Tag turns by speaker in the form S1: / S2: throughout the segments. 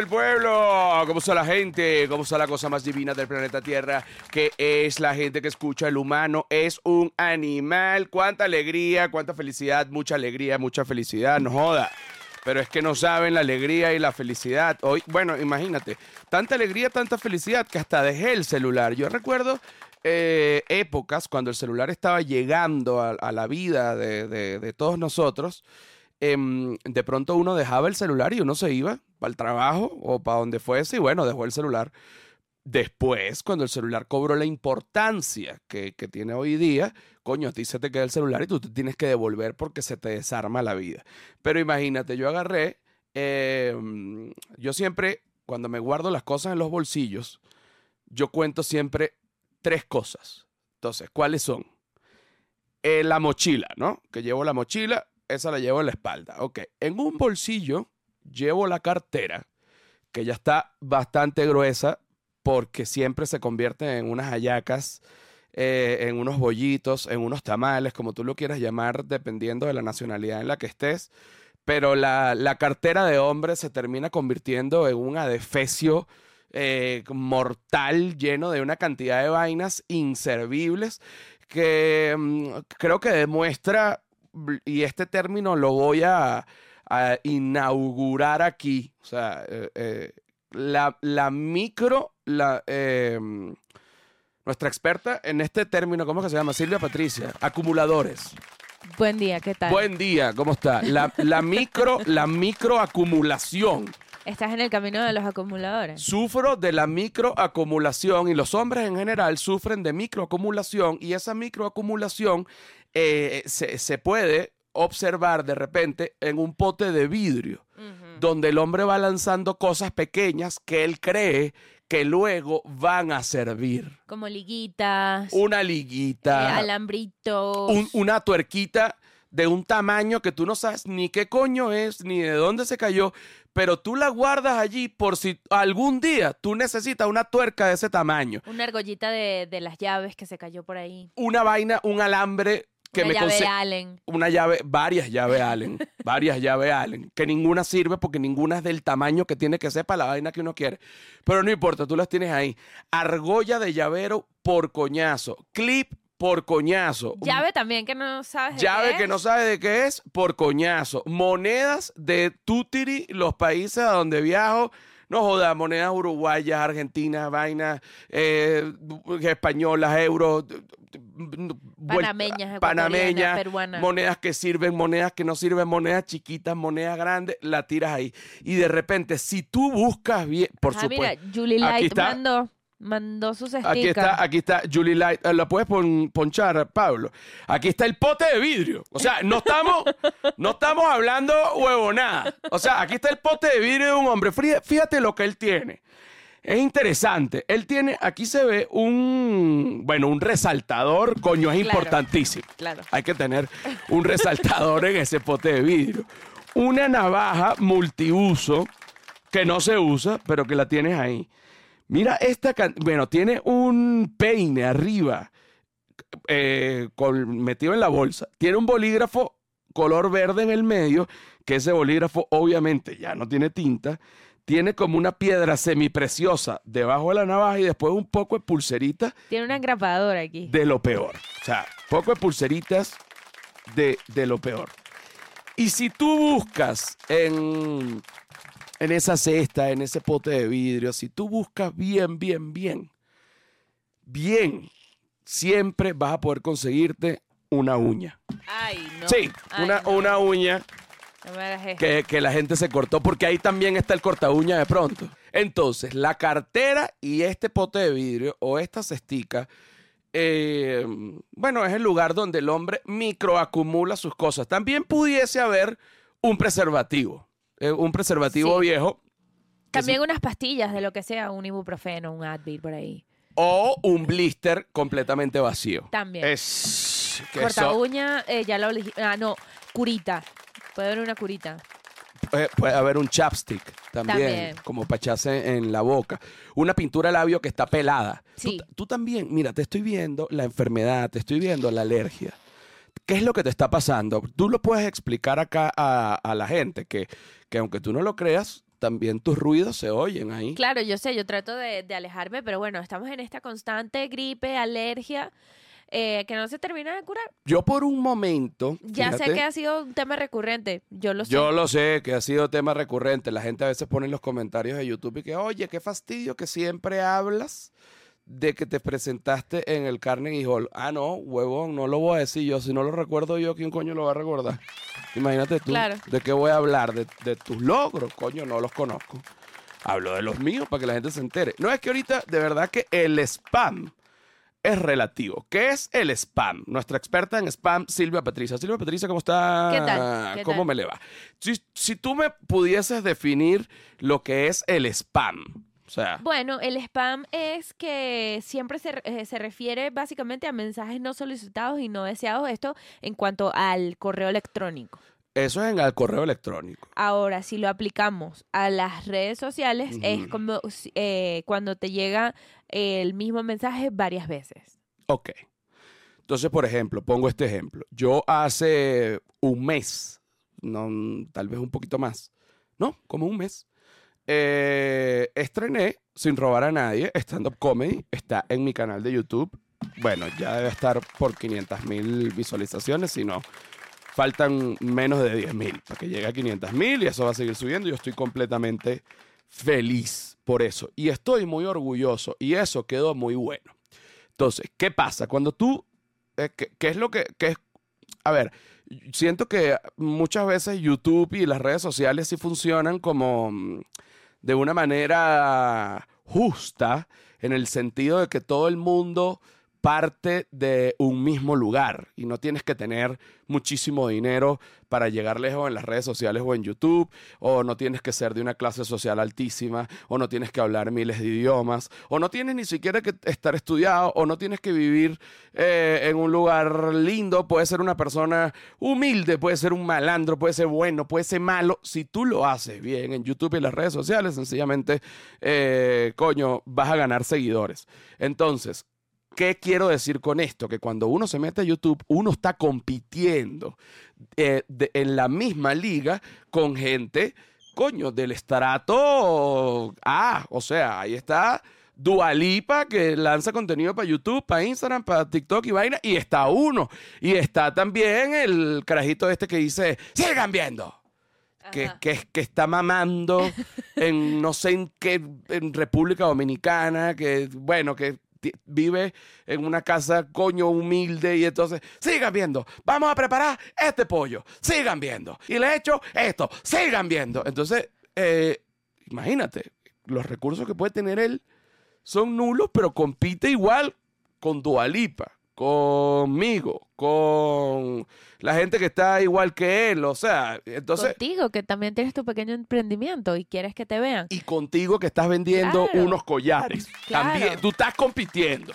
S1: está? ¿Cómo está el pueblo? ¿Cómo está la gente? ¿Cómo está la cosa más divina del planeta Tierra? Que es la gente que escucha. El humano es un animal. Cuánta alegría, cuánta felicidad, mucha alegría, mucha felicidad. No joda. Pero es que no saben la alegría y la felicidad. Hoy, bueno, imagínate, tanta alegría, tanta felicidad que hasta dejé el celular. Yo recuerdo eh, épocas cuando el celular estaba llegando a, a la vida de, de- de todos nosotros. Em, de pronto uno dejaba el celular y uno se iba para el trabajo o para donde fuese y bueno, dejó el celular. Después, cuando el celular cobró la importancia que, que tiene hoy día, coño, a ti te queda el celular y tú te tienes que devolver porque se te desarma la vida. Pero imagínate, yo agarré, eh, yo siempre, cuando me guardo las cosas en los bolsillos, yo cuento siempre tres cosas. Entonces, ¿cuáles son? Eh, la mochila, ¿no? Que llevo la mochila, esa la llevo en la espalda. Ok, en un bolsillo llevo la cartera, que ya está bastante gruesa porque siempre se convierte en unas hallacas, eh, en unos bollitos, en unos tamales, como tú lo quieras llamar, dependiendo de la nacionalidad en la que estés. Pero la, la cartera de hombre se termina convirtiendo en un adefesio eh, mortal lleno de una cantidad de vainas inservibles que mm, creo que demuestra, y este término lo voy a, a inaugurar aquí, o sea, eh, eh, la, la micro, la, eh, nuestra experta en este término, ¿cómo que se llama? Silvia Patricia, acumuladores.
S2: Buen día, ¿qué tal?
S1: Buen día, ¿cómo está? La, la micro, la microacumulación.
S2: Estás en el camino de los acumuladores.
S1: Sufro de la microacumulación y los hombres en general sufren de microacumulación y esa microacumulación eh, se, se puede observar de repente en un pote de vidrio, donde el hombre va lanzando cosas pequeñas que él cree que luego van a servir.
S2: Como liguitas,
S1: Una
S2: eh,
S1: liguita,
S2: alambritos.
S1: un- una tuerquita de un tamaño que tú no sabes ni qué coño es, ni de dónde se cayó, pero tú la guardas allí por si algún día tú necesitas una tuerca de ese tamaño.
S2: Una argollita de, de las llaves que se cayó por ahí.
S1: Una vaina, un alambre que
S2: Una
S1: me
S2: llave Allen.
S1: Una llave, varias llaves Allen, varias llaves Allen, que ninguna sirve porque ninguna es del tamaño que tiene que ser para la vaina que uno quiere. Pero no importa, tú las tienes ahí. Argolla de llavero por coñazo, clip por coñazo,
S2: Llave también que no sabes de
S1: Llave
S2: qué
S1: que
S2: es.
S1: no sabe de qué es, por coñazo. Monedas de Tutiri, los países a donde viajo. No joda, monedas uruguayas, argentinas, vainas, eh, españolas, euros,
S2: Panameñas, ecuatorianas,
S1: panameñas,
S2: peruanas.
S1: monedas que sirven, monedas que no sirven, monedas chiquitas, monedas grandes, la tiras ahí. Y de repente, si tú buscas bien, por
S2: ah,
S1: supuesto.
S2: mira, Julie Light
S1: está.
S2: mandó, mandó sus stickers.
S1: Aquí está, aquí está Julie Light. Eh, ¿La puedes pon- ponchar, Pablo? Aquí está el pote de vidrio. O sea, no estamos, no estamos hablando huevonada. O sea, aquí está el pote de vidrio de un hombre. Fíjate lo que él tiene. Es interesante. Él tiene, aquí se ve un, bueno, un resaltador, coño, es
S2: Claro.
S1: importantísimo.
S2: Claro.
S1: Hay que tener un resaltador en ese pote de vidrio. Una navaja multiuso que no se usa, pero que la tienes ahí. Mira esta, bueno, tiene un peine arriba eh, con- metido en la bolsa. Tiene un bolígrafo color verde en el medio, que ese bolígrafo obviamente ya no tiene tinta. Tiene como una piedra semipreciosa debajo de la navaja y después un poco de pulserita
S2: Tiene una engrapadora aquí.
S1: de lo peor. O sea, poco de pulseritas de, de lo peor. Y si tú buscas en, en esa cesta, en ese pote de vidrio, si tú buscas bien, bien, bien, bien, siempre vas a poder conseguirte una uña.
S2: Ay, no.
S1: sí,
S2: Ay,
S1: una,
S2: no.
S1: una uña
S2: No me hagas esto.
S1: que, que la gente se cortó, porque ahí también está el corta uña de pronto. Entonces, la cartera y este pote de vidrio o esta cestica, eh, bueno, es el lugar donde el hombre microacumula sus cosas. También pudiese haber un preservativo, eh, un preservativo
S2: Sí.
S1: viejo
S2: También unas pastillas de lo que sea, un ibuprofeno, un Advil por ahí.
S1: o un blister completamente vacío.
S2: También.
S1: Es que
S2: Corta
S1: eso-
S2: uña, eh, ya lo. Ah, no, curita. Puede haber una curita.
S1: Puede haber un chapstick también,
S2: También.
S1: como para echarse en la boca. Una pintura labio que está pelada.
S2: Sí.
S1: Tú, tú también, mira, te estoy viendo la enfermedad, te estoy viendo la alergia. ¿qué es lo que te está pasando? Tú lo puedes explicar acá a, a la gente, que, que aunque tú no lo creas, también tus ruidos se oyen ahí.
S2: Claro, yo sé, yo trato de, de alejarme, pero bueno, estamos en esta constante gripe, alergia, eh, que no se termina de curar.
S1: Yo por un momento...
S2: Ya sé que ha sido un tema recurrente, yo lo sé.
S1: Yo lo sé, que ha sido tema recurrente. La gente a veces pone en los comentarios de YouTube y que, oye, qué fastidio que siempre hablas de que te presentaste en el Carnegie Hall. Ah, no, huevón, no lo voy a decir yo. Si no lo recuerdo yo, ¿quién coño lo va a recordar? Imagínate tú.
S2: Claro.
S1: ¿De qué voy a hablar? De, de tus logros, coño, no los conozco. Hablo de los míos para que la gente se entere. No es que ahorita, de verdad que el spam es relativo. ¿Qué es el spam? Nuestra experta en spam, Silvia Patricia. Silvia Patricia, ¿cómo está?
S2: ¿Qué tal? ¿Qué
S1: ¿Cómo
S2: tal?
S1: me le va? Si, si tú me pudieses definir lo que es el spam, o sea,
S2: Bueno, el spam es que siempre se, eh, se refiere básicamente a mensajes no solicitados y no deseados, esto en cuanto al correo electrónico.
S1: eso es en el correo electrónico.
S2: Ahora, si lo aplicamos a las redes sociales, es como eh, cuando te llega el mismo mensaje varias veces.
S1: Ok. Entonces, por ejemplo, pongo este ejemplo. Yo hace un mes, tal vez un poquito más, no, como un mes, eh, estrené Sin robar a nadie, stand up comedy, está en mi canal de YouTube. Bueno, ya debe estar por 500 mil visualizaciones, si no, faltan menos de 10 mil para que llegue a 500 mil y eso va a seguir subiendo. Yo estoy completamente feliz por eso y estoy muy orgulloso y eso quedó muy bueno. Entonces, ¿qué pasa? Cuando tú, eh, ¿qué, qué es lo que, qué es? A ver, siento que muchas veces YouTube y las redes sociales sí funcionan como mm, de una manera justa, en el sentido de que todo el mundo parte de un mismo lugar y no tienes que tener muchísimo dinero para llegar lejos en las redes sociales o en YouTube, o no tienes que ser de una clase social altísima, o no tienes que hablar miles de idiomas, o no tienes ni siquiera que estar estudiado, o no tienes que vivir eh, en un lugar lindo, puede ser una persona humilde, puede ser un malandro, puede ser bueno, puede ser malo. Si tú lo haces bien en YouTube y en las redes sociales, sencillamente, eh, coño, vas a ganar seguidores. Entonces, ¿Qué quiero decir con esto? Que cuando uno se mete a YouTube, uno está compitiendo eh, de- en la misma liga con gente, coño, del estrato A. O sea, ahí está Dualipa que lanza contenido para YouTube, para Instagram, para TikTok y vaina. Y está uno. Y está también el carajito este que dice, sigan viendo que, que, que está mamando en no sé en qué, en República Dominicana, que bueno, que vive en una casa coño humilde y entonces, sigan viendo, vamos a preparar este pollo, sigan viendo, y le he hecho esto, sigan viendo. Entonces, eh, imagínate, los recursos que puede tener él son nulos, pero compite igual con Dualipa, conmigo, con la gente que está igual que él, o sea, entonces...
S2: Contigo, que también tienes tu pequeño emprendimiento y quieres que te vean.
S1: y contigo que estás vendiendo
S2: Claro.
S1: unos collares.
S2: Claro.
S1: También, tú estás compitiendo.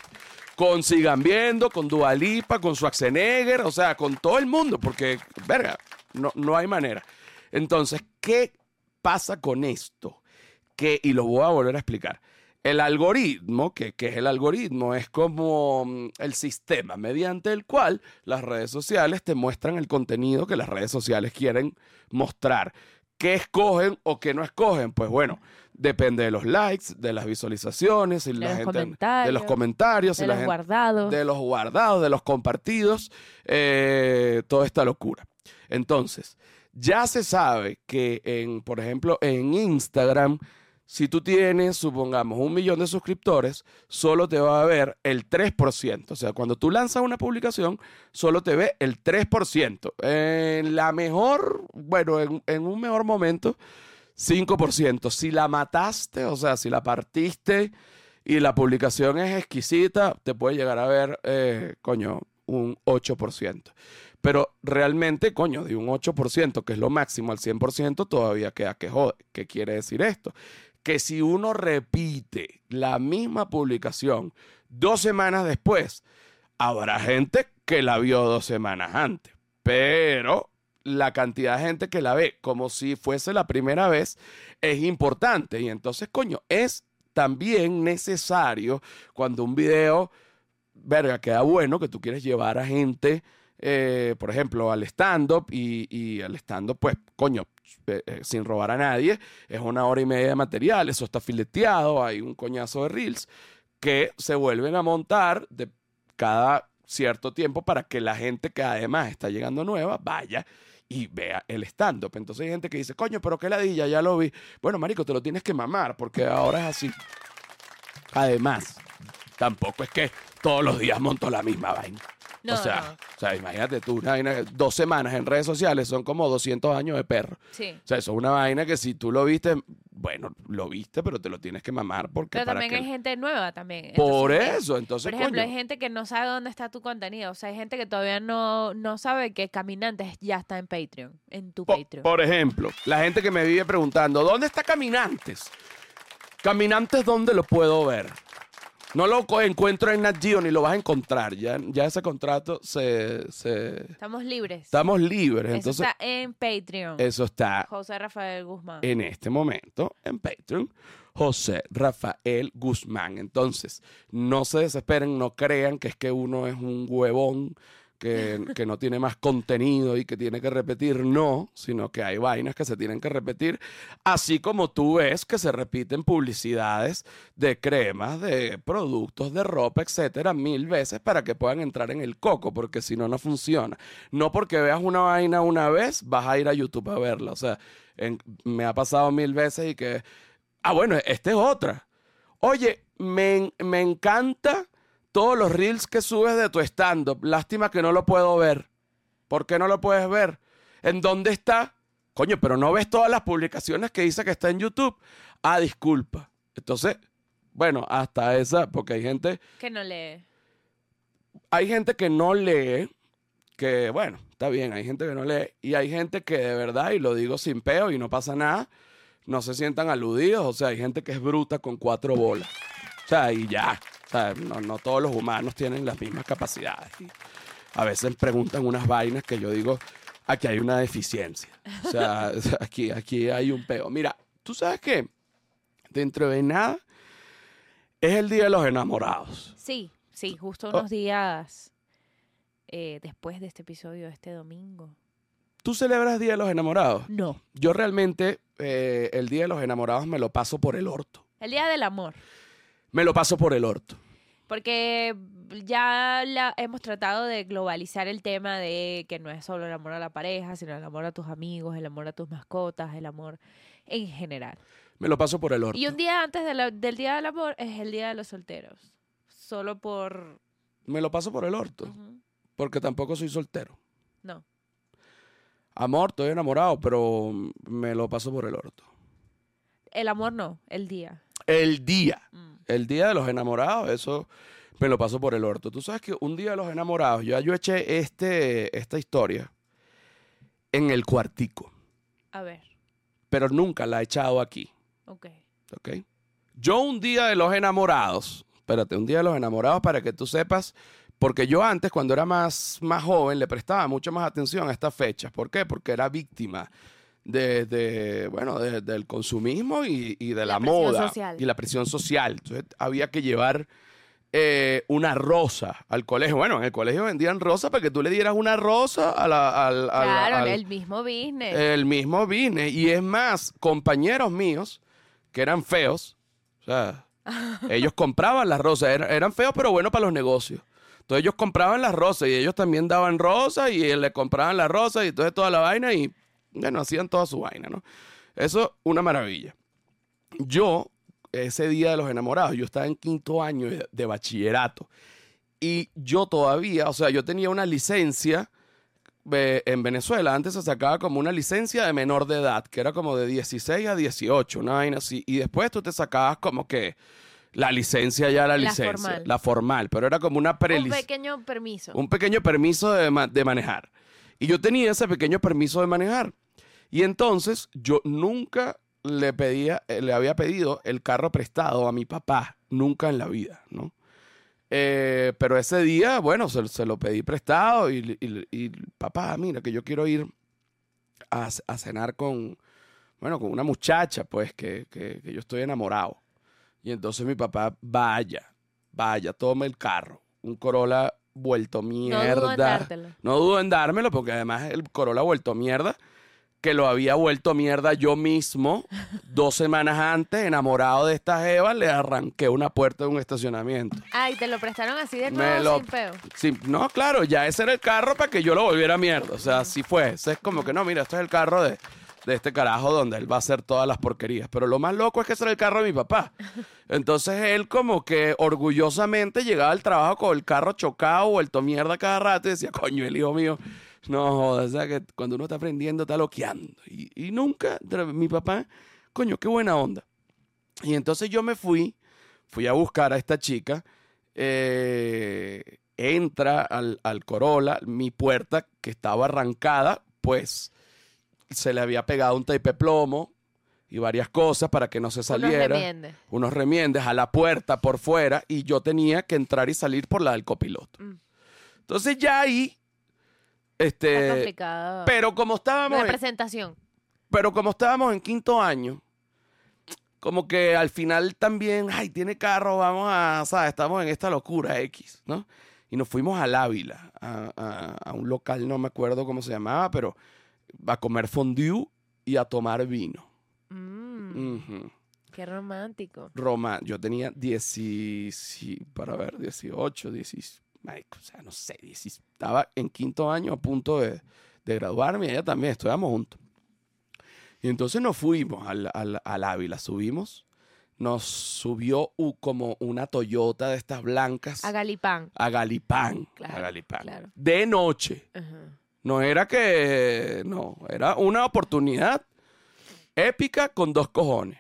S1: Con Sigan Viendo, con Dualipa, con Schwarzenegger, o sea, con todo el mundo, porque, verga, no, no hay manera. Entonces, ¿qué pasa con esto? Que, y lo voy a volver a explicar. El algoritmo, que, que es el algoritmo, es como mm, el sistema mediante el cual las redes sociales te muestran el contenido que las redes sociales quieren mostrar. ¿Qué escogen o qué no escogen? Pues bueno, depende de los likes, de las visualizaciones,
S2: De
S1: la
S2: los
S1: gente, de
S2: comentarios,
S1: los comentarios, y
S2: De
S1: la
S2: los
S1: gente-
S2: guardados.
S1: de los guardados, de los compartidos, eh, toda esta locura. Entonces, ya se sabe que, en, por ejemplo, en Instagram, si tú tienes, supongamos, un millón de suscriptores, solo te va a ver el 3%. O sea, cuando tú lanzas una publicación, solo te ve el 3%. En la mejor, bueno, en, un mejor momento, 5%. Si la mataste, o sea, si la partiste y la publicación es exquisita, te puede llegar a ver, eh, coño, un 8%. Pero realmente, coño, de un 8%, que es lo máximo al 100%, todavía queda que jode. ¿Qué quiere decir esto? Que si uno repite la misma publicación dos semanas después, habrá gente que la vio dos semanas antes. Pero la cantidad de gente que la ve como si fuese la primera vez es importante. Y entonces, coño, es también necesario cuando un video, verga, queda bueno, que tú quieres llevar a gente eh, por ejemplo, al stand-up y, y al stand-up, pues, coño, sin robar a nadie, es una hora y media de material, eso está fileteado, hay un coñazo de reels que se vuelven a montar de cada cierto tiempo para que la gente que además está llegando nueva vaya y vea el stand-up. Entonces hay gente que dice, coño, pero qué ladilla, ya lo vi. Bueno, marico, te lo tienes que mamar porque ahora es así. Además, tampoco es que todos los días monto la misma vaina.
S2: No,
S1: o, sea,
S2: no.
S1: o sea, imagínate tú, una vaina, dos semanas en redes sociales son como 200 años de perro.
S2: Sí.
S1: O sea, eso es una vaina que si tú lo viste, bueno, lo viste, pero te lo tienes que mamar porque
S2: Pero
S1: para
S2: también
S1: que...
S2: hay gente nueva también.
S1: Por
S2: Entonces,
S1: eso, entonces,
S2: Por ejemplo,
S1: coño,
S2: hay gente que no sabe dónde está tu contenido. O sea, hay gente que todavía no, no sabe que Caminantes ya está en Patreon, en tu Patreon.
S1: por ejemplo, la gente que me vive preguntando, ¿dónde está Caminantes? Caminantes, ¿dónde lo puedo ver? No lo encuentro en Nat Geo ni lo vas a encontrar. Ya, ya ese contrato se, se-
S2: Estamos libres.
S1: Estamos libres.
S2: Eso
S1: Entonces,
S2: está en Patreon.
S1: eso está
S2: José Rafael Guzmán.
S1: en este momento en Patreon. José Rafael Guzmán. Entonces, no se desesperen, no crean que es que uno es un huevón que, no tiene más contenido y que tiene que repetir. No, sino que hay vainas que se tienen que repetir. Así como tú ves que se repiten publicidades de cremas, de productos, de ropa, etcétera, mil veces para que puedan entrar en el coco, porque si no, no funciona. No porque veas una vaina una vez, vas a ir a YouTube a verla. O sea, me ha pasado mil veces y que, ah, bueno, esta es otra. Oye, me, me encanta todos los reels que subes de tu stand-up. Lástima que no lo puedo ver. ¿Por qué no lo puedes ver? ¿En dónde está? Coño, pero no ves todas las publicaciones que dice que está en YouTube. Ah, disculpa. Entonces, bueno, hasta esa, porque hay gente,
S2: Que no lee.
S1: hay gente que no lee, que bueno, está bien, hay gente que no lee, y hay gente que de verdad, y lo digo sin peo y no pasa nada, no se sientan aludidos, o sea, hay gente que es bruta con cuatro bolas. O sea, y ya. Sea, no, no todos los humanos tienen las mismas capacidades. Y a veces preguntan unas vainas que yo digo, aquí hay una deficiencia. O sea, aquí, aquí hay un peo. Mira, tú sabes que dentro de nada es el Día de los Enamorados.
S2: Sí, sí, justo
S1: Oh.
S2: unos días eh, después de este episodio, este domingo.
S1: ¿Tú celebras Día de los Enamorados?
S2: No.
S1: Yo realmente eh, el Día de los Enamorados me lo paso por el orto.
S2: El Día del Amor.
S1: Me lo paso por el orto.
S2: Porque ya la, hemos tratado de globalizar el tema de que no es solo el amor a la pareja, sino el amor a tus amigos, el amor a tus mascotas, el amor en general.
S1: Me lo paso por el orto.
S2: Y un día antes de la- del Día del Amor es el Día de los Solteros. Solo por...
S1: Me lo paso por el orto. Porque tampoco soy soltero.
S2: No.
S1: Amor, estoy enamorado, pero me lo paso por el orto.
S2: El amor no, el día.
S1: El día.
S2: Mm.
S1: El día de los enamorados, eso me lo paso por el orto. Tú sabes que un día de los enamorados, ya yo eché este, esta historia en el cuartico,
S2: A ver,
S1: pero nunca la he echado aquí.
S2: ok.
S1: ¿ok? Yo un día de los enamorados, espérate, un día de los enamorados para que tú sepas, porque yo antes, cuando era más, más joven, le prestaba mucho más atención a estas fechas. ¿Por qué? Porque era víctima de, de, bueno, de- del consumismo y, y de la,
S2: La
S1: moda
S2: social.
S1: y la presión social. Entonces había que llevar eh, una rosa al colegio. Bueno, en el colegio vendían rosa para que tú le dieras una rosa a la- al, al-
S2: Claro,
S1: al-
S2: el mismo business.
S1: el mismo business. Y es más, compañeros míos que eran feos, o sea, ellos compraban las rosas, Era- eran feos pero buenos para los negocios. Entonces ellos compraban las rosas y ellos también daban rosas y le compraban las rosas y entonces toda la vaina y, bueno, hacían toda su vaina, ¿no? Eso, una maravilla. Yo, ese día de los enamorados, yo estaba en quinto año de, de bachillerato y yo todavía, o sea, yo tenía una licencia eh, en Venezuela antes se sacaba como una licencia de menor de edad, que era como de 16 a 18, una vaina así. Y después tú te sacabas como que la licencia ya la,
S2: La
S1: licencia,
S2: formal.
S1: la formal, pero era como una
S2: Un
S1: prelicencia
S2: pequeño permiso.
S1: un pequeño permiso de, ma- de manejar. Y yo tenía ese pequeño permiso de manejar. Y entonces yo nunca le pedía, eh, le había pedido el carro prestado a mi papá, nunca en la vida, ¿no? Eh, pero ese día, bueno, se, se lo pedí prestado y, y- y, papá, mira, que yo quiero ir a, a cenar con, bueno, con una muchacha, pues, que, que, que yo estoy enamorado. Y entonces mi papá, vaya, vaya, tome el carro, un Corolla
S2: No
S1: vuelto
S2: dudo en
S1: mierda.
S2: dártelo.
S1: No dudo en dármelo porque además el Corolla vuelto mierda, que lo había vuelto mierda yo mismo dos semanas antes, enamorado de esta jeva, le arranqué una puerta de un estacionamiento.
S2: Ay, te lo prestaron así de nuevo
S1: lo-
S2: sin peo.
S1: Sí, no, claro, ya ese era el carro para que yo lo volviera mierda. O sea, así fue. Ese es como que no, mira, este es el carro de, de este carajo donde él va a hacer todas las porquerías. Pero lo más loco es que ese era el carro de mi papá. Entonces él como que orgullosamente llegaba al trabajo con el carro chocado, vuelto mierda cada rato y decía, coño, el hijo mío, no jodas, o sea que cuando uno está aprendiendo está loqueando. Y, y nunca, mi papá, coño, qué buena onda. Y entonces yo me fui, fui a buscar a esta chica, eh, entra al, al Corolla, mi puerta que estaba arrancada, pues se le había pegado un tape plomo y varias cosas para que no se
S2: Unos
S1: saliera.
S2: remiendes.
S1: Unos remiendes a la puerta por fuera y yo tenía que entrar y salir por la del copiloto.
S2: Mm.
S1: Entonces ya ahí,
S2: Está
S1: este,
S2: complicado.
S1: pero como estábamos, en-
S2: Representación.
S1: pero como estábamos en quinto año, como que al final también, ay, tiene carro, vamos a, ¿sabes? Estamos en esta locura X, ¿no? Y nos fuimos al Ávila, a, a- a un local, no me acuerdo cómo se llamaba, pero a comer fondue y a tomar vino.
S2: Mm,
S1: Ujú.
S2: Qué romántico.
S1: Roma, yo tenía 10, para ver, 18, 16, marico, o sea, no sé, 16, estaba en quinto año a punto de, de graduarme y ella también, estudiamos juntos. Y entonces nos fuimos al, al, al Ávila, subimos, nos subió como una Toyota de estas blancas
S2: A Galipán.
S1: a Galipán,
S2: Claro,
S1: a Galipán,
S2: claro.
S1: de noche.
S2: Ajá.
S1: No era que, no, era una oportunidad épica con dos cojones.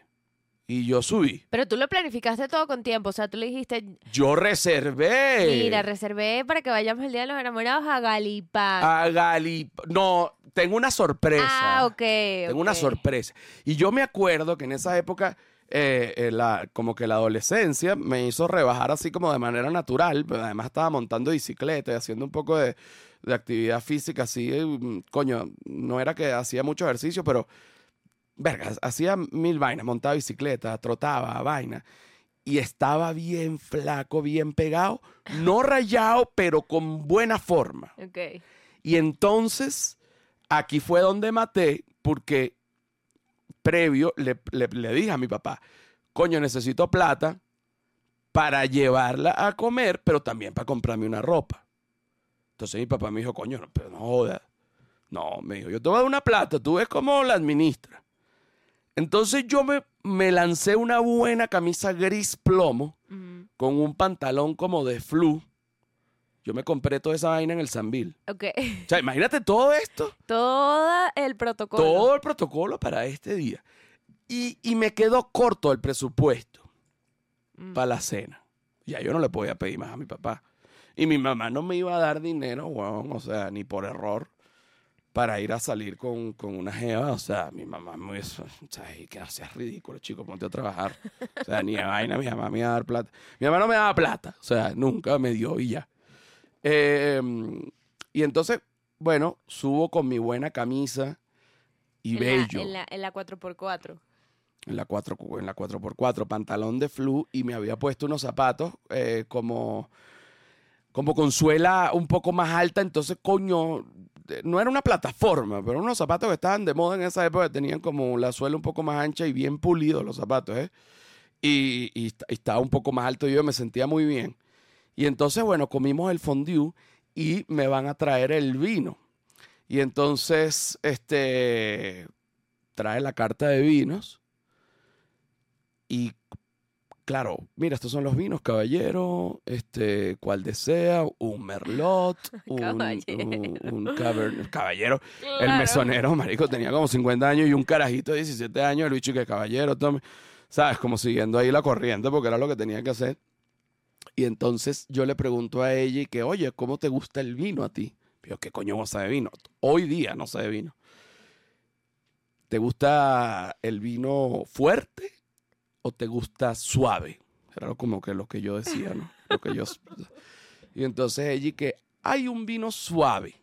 S1: Y yo subí.
S2: Pero tú lo planificaste todo con tiempo. O sea, tú le dijiste,
S1: Yo reservé.
S2: mira, reservé para que vayamos el día de los enamorados a Galipán.
S1: a Galip. No, tengo una sorpresa.
S2: Ah, ok.
S1: Tengo una sorpresa. Y yo me acuerdo que en esa época, eh, eh, la, como que la adolescencia me hizo rebajar así como de manera natural. Pero además estaba montando bicicleta y haciendo un poco de, de actividad física así. eh, mm, Coño, no era que hacía mucho ejercicio, pero. Verga, hacía mil vainas, montaba bicicleta, trotaba, vaina. Y estaba bien flaco, bien pegado. No rayado, pero con buena forma.
S2: Ok.
S1: Y entonces, aquí fue donde maté, porque previo le, le- le dije a mi papá, coño, necesito plata para llevarla a comer, pero también para comprarme una ropa. Entonces mi papá me dijo, coño, no, pero no jodas. No, me dijo, yo te voy a dar una plata, tú ves cómo la administra. Entonces yo me, me lancé una buena camisa gris plomo con un pantalón como de flu. Yo me compré toda esa vaina en el Sambil.
S2: Ok.
S1: O sea, imagínate todo esto,
S2: Todo el protocolo.
S1: todo el protocolo para este día. Y, y me quedó corto el presupuesto
S2: Mm.
S1: para la cena. Ya yo no le podía pedir más a mi papá. Y mi mamá no me iba a dar dinero, weón, o sea, ni por error, para ir a salir con, con una jeva. O sea, mi mamá me hizo, o sea, que no seas ridículo, chico, ponte a trabajar. O sea, ni de vaina, mi mamá me iba a dar plata. Mi mamá no me daba plata, o sea, nunca me dio y ya. Eh, y entonces, bueno, subo con mi buena camisa y
S2: en la-
S1: bello.
S2: en, la, en la 4x4.
S1: En la 4, en la 4x4, pantalón de flu y me había puesto unos zapatos eh, como, como con suela un poco más alta, entonces coño, no era una plataforma, pero unos zapatos que estaban de moda en esa época, tenían como la suela un poco más ancha y bien pulidos los zapatos, ¿eh? Y, y est- y estaba un poco más alto y yo me sentía muy bien. Y entonces, bueno, comimos el fondue y me van a traer el vino. Y entonces, este, trae la carta de vinos y claro, mira, estos son los vinos, caballero, este, cual desea, un merlot, un,
S2: Caballero.
S1: un- un caber- caballero, el mesonero, marico, tenía como 50 años y un carajito de 17 años, el bicho que caballero, tome, sabes, como siguiendo ahí la corriente porque era lo que tenía que hacer. Y entonces yo le pregunto a ella y que, oye, ¿cómo te gusta el vino a ti? Yo, ¿qué coño vos de vino? Hoy día no sé de vino. ¿Te gusta el vino fuerte o te gusta suave? Era como que lo que yo decía, ¿no? Lo que yo... Y entonces ella que hay un vino suave.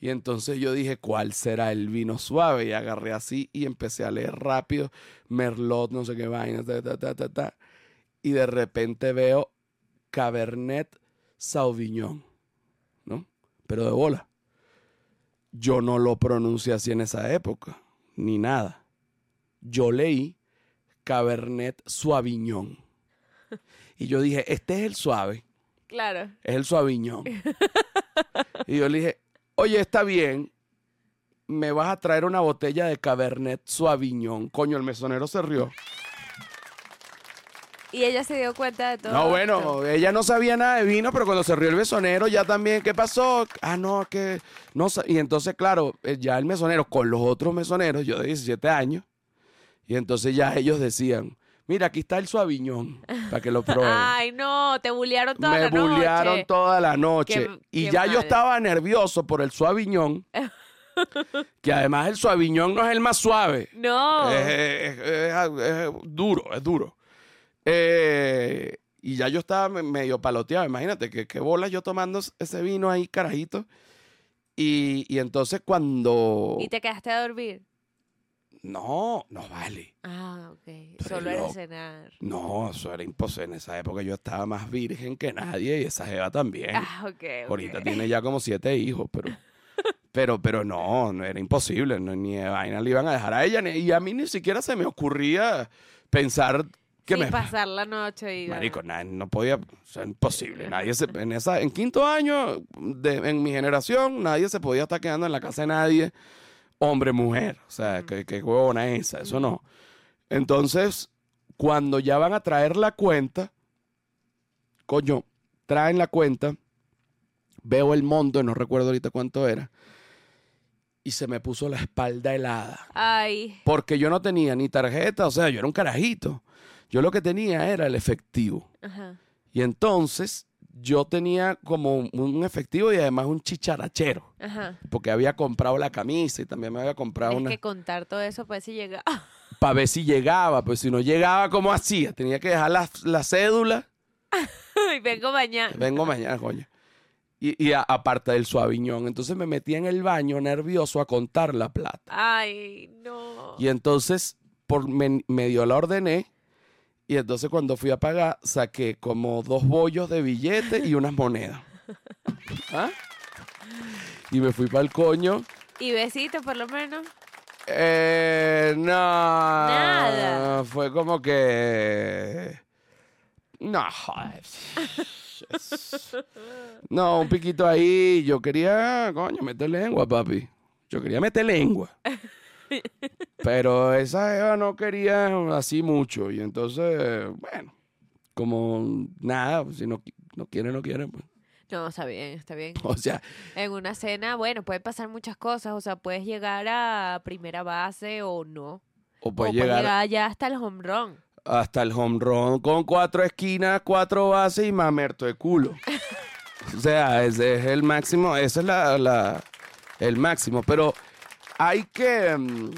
S1: Y entonces yo dije, ¿cuál será el vino suave? Y agarré así y empecé a leer rápido, Merlot, no sé qué vaina, ta, ta, ta, ta, ta. Y de repente veo Cabernet Sauvignon, ¿no? Pero de bola. Yo no lo pronuncié así en esa época, ni nada. Yo leí Cabernet Sauvignon. Y yo dije, este es el suave,
S2: Claro.
S1: es el Sauvignon. y yo le dije, oye, está bien, me vas a traer una botella de Cabernet Sauvignon. Coño, el mesonero se rió.
S2: Y ella se dio cuenta de todo.
S1: No,
S2: esto.
S1: bueno, ella no sabía nada de vino, pero cuando se rió el mesonero ya también, ¿qué pasó? Ah, no, que no Y entonces, claro, eh, ya el mesonero con los otros mesoneros, yo de 17 años, y entonces ya ellos decían, mira, aquí está el suaviñón, para que lo prueben.
S2: Ay, no, te bullearon toda
S1: Me
S2: la noche.
S1: bullearon toda la noche.
S2: Qué-
S1: y
S2: qué
S1: ya yo estaba nervioso por el suaviñón, que además el suaviñón no es el más suave.
S2: No.
S1: Es, es- es- es duro, es duro. Eh, y ya yo estaba me- medio paloteado. Imagínate que, que bolas yo tomando ese vino ahí, carajito. Y, y entonces cuando.
S2: ¿Y te quedaste a dormir?
S1: No, no vale.
S2: Ah, ok. Solo era cenar.
S1: No, eso era imposible. En esa época yo estaba más virgen que nadie y esa jeva también.
S2: Ah, ok. ok.
S1: Ahorita tiene ya como siete hijos, pero. Pero, pero no, no era imposible. No, ni de vaina le iban a dejar a ella. ni- y a mí ni siquiera se me ocurría pensar que
S2: Sin
S1: me.
S2: pasar la noche y...
S1: Marico, na- no podía, o sea, imposible. Nadie se, en esa, en quinto año, de, en mi generación, nadie se podía estar quedando en la casa de nadie, hombre, mujer. O sea, qué, qué huevona esa, eso no. Entonces, cuando ya van a traer la cuenta, coño, traen la cuenta, veo el monto, no recuerdo ahorita cuánto era, y se me puso la espalda helada.
S2: Ay,
S1: Porque yo no tenía ni tarjeta, o sea, yo era un carajito. Yo lo que tenía era el efectivo.
S2: ajá.
S1: Y entonces yo tenía como un efectivo y además un chicharachero.
S2: Ajá.
S1: Porque había comprado la camisa y también me había comprado
S2: Es
S1: una.
S2: que contar todo eso pues si llega...
S1: Para ver si llegaba. Pues si no llegaba, ¿cómo hacía? Tenía que dejar la, la cédula.
S2: y vengo mañana.
S1: Vengo mañana, coño. Y, y a- aparte del suaviñón. Entonces me metí en el baño nervioso a contar la plata.
S2: Ay, no.
S1: Y entonces por me, medio la ordené. Y entonces cuando fui a pagar, saqué como dos bollos de billetes y unas monedas. ¿Ah? Y me fui para el coño.
S2: Y besitos por lo menos.
S1: Eh, no.
S2: Nada.
S1: Fue como que. No, joder. No, un piquito ahí. Yo quería, coño, meter lengua, papi. Yo quería meter lengua. Pero esa Eva no quería así mucho. Y entonces, bueno, como nada, si no, no quiere, no quiere. pues.
S2: No, está bien, está bien.
S1: O sea,
S2: En una cena, bueno, pueden pasar muchas cosas. O sea, puedes llegar a primera base o no.
S1: o puede
S2: o
S1: llegar
S2: puedes llegar ya hasta el home run.
S1: hasta el home run con cuatro esquinas, cuatro bases y mamerto de culo. o sea, ese es el máximo, ese es la, la- el máximo. Pero hay que mm,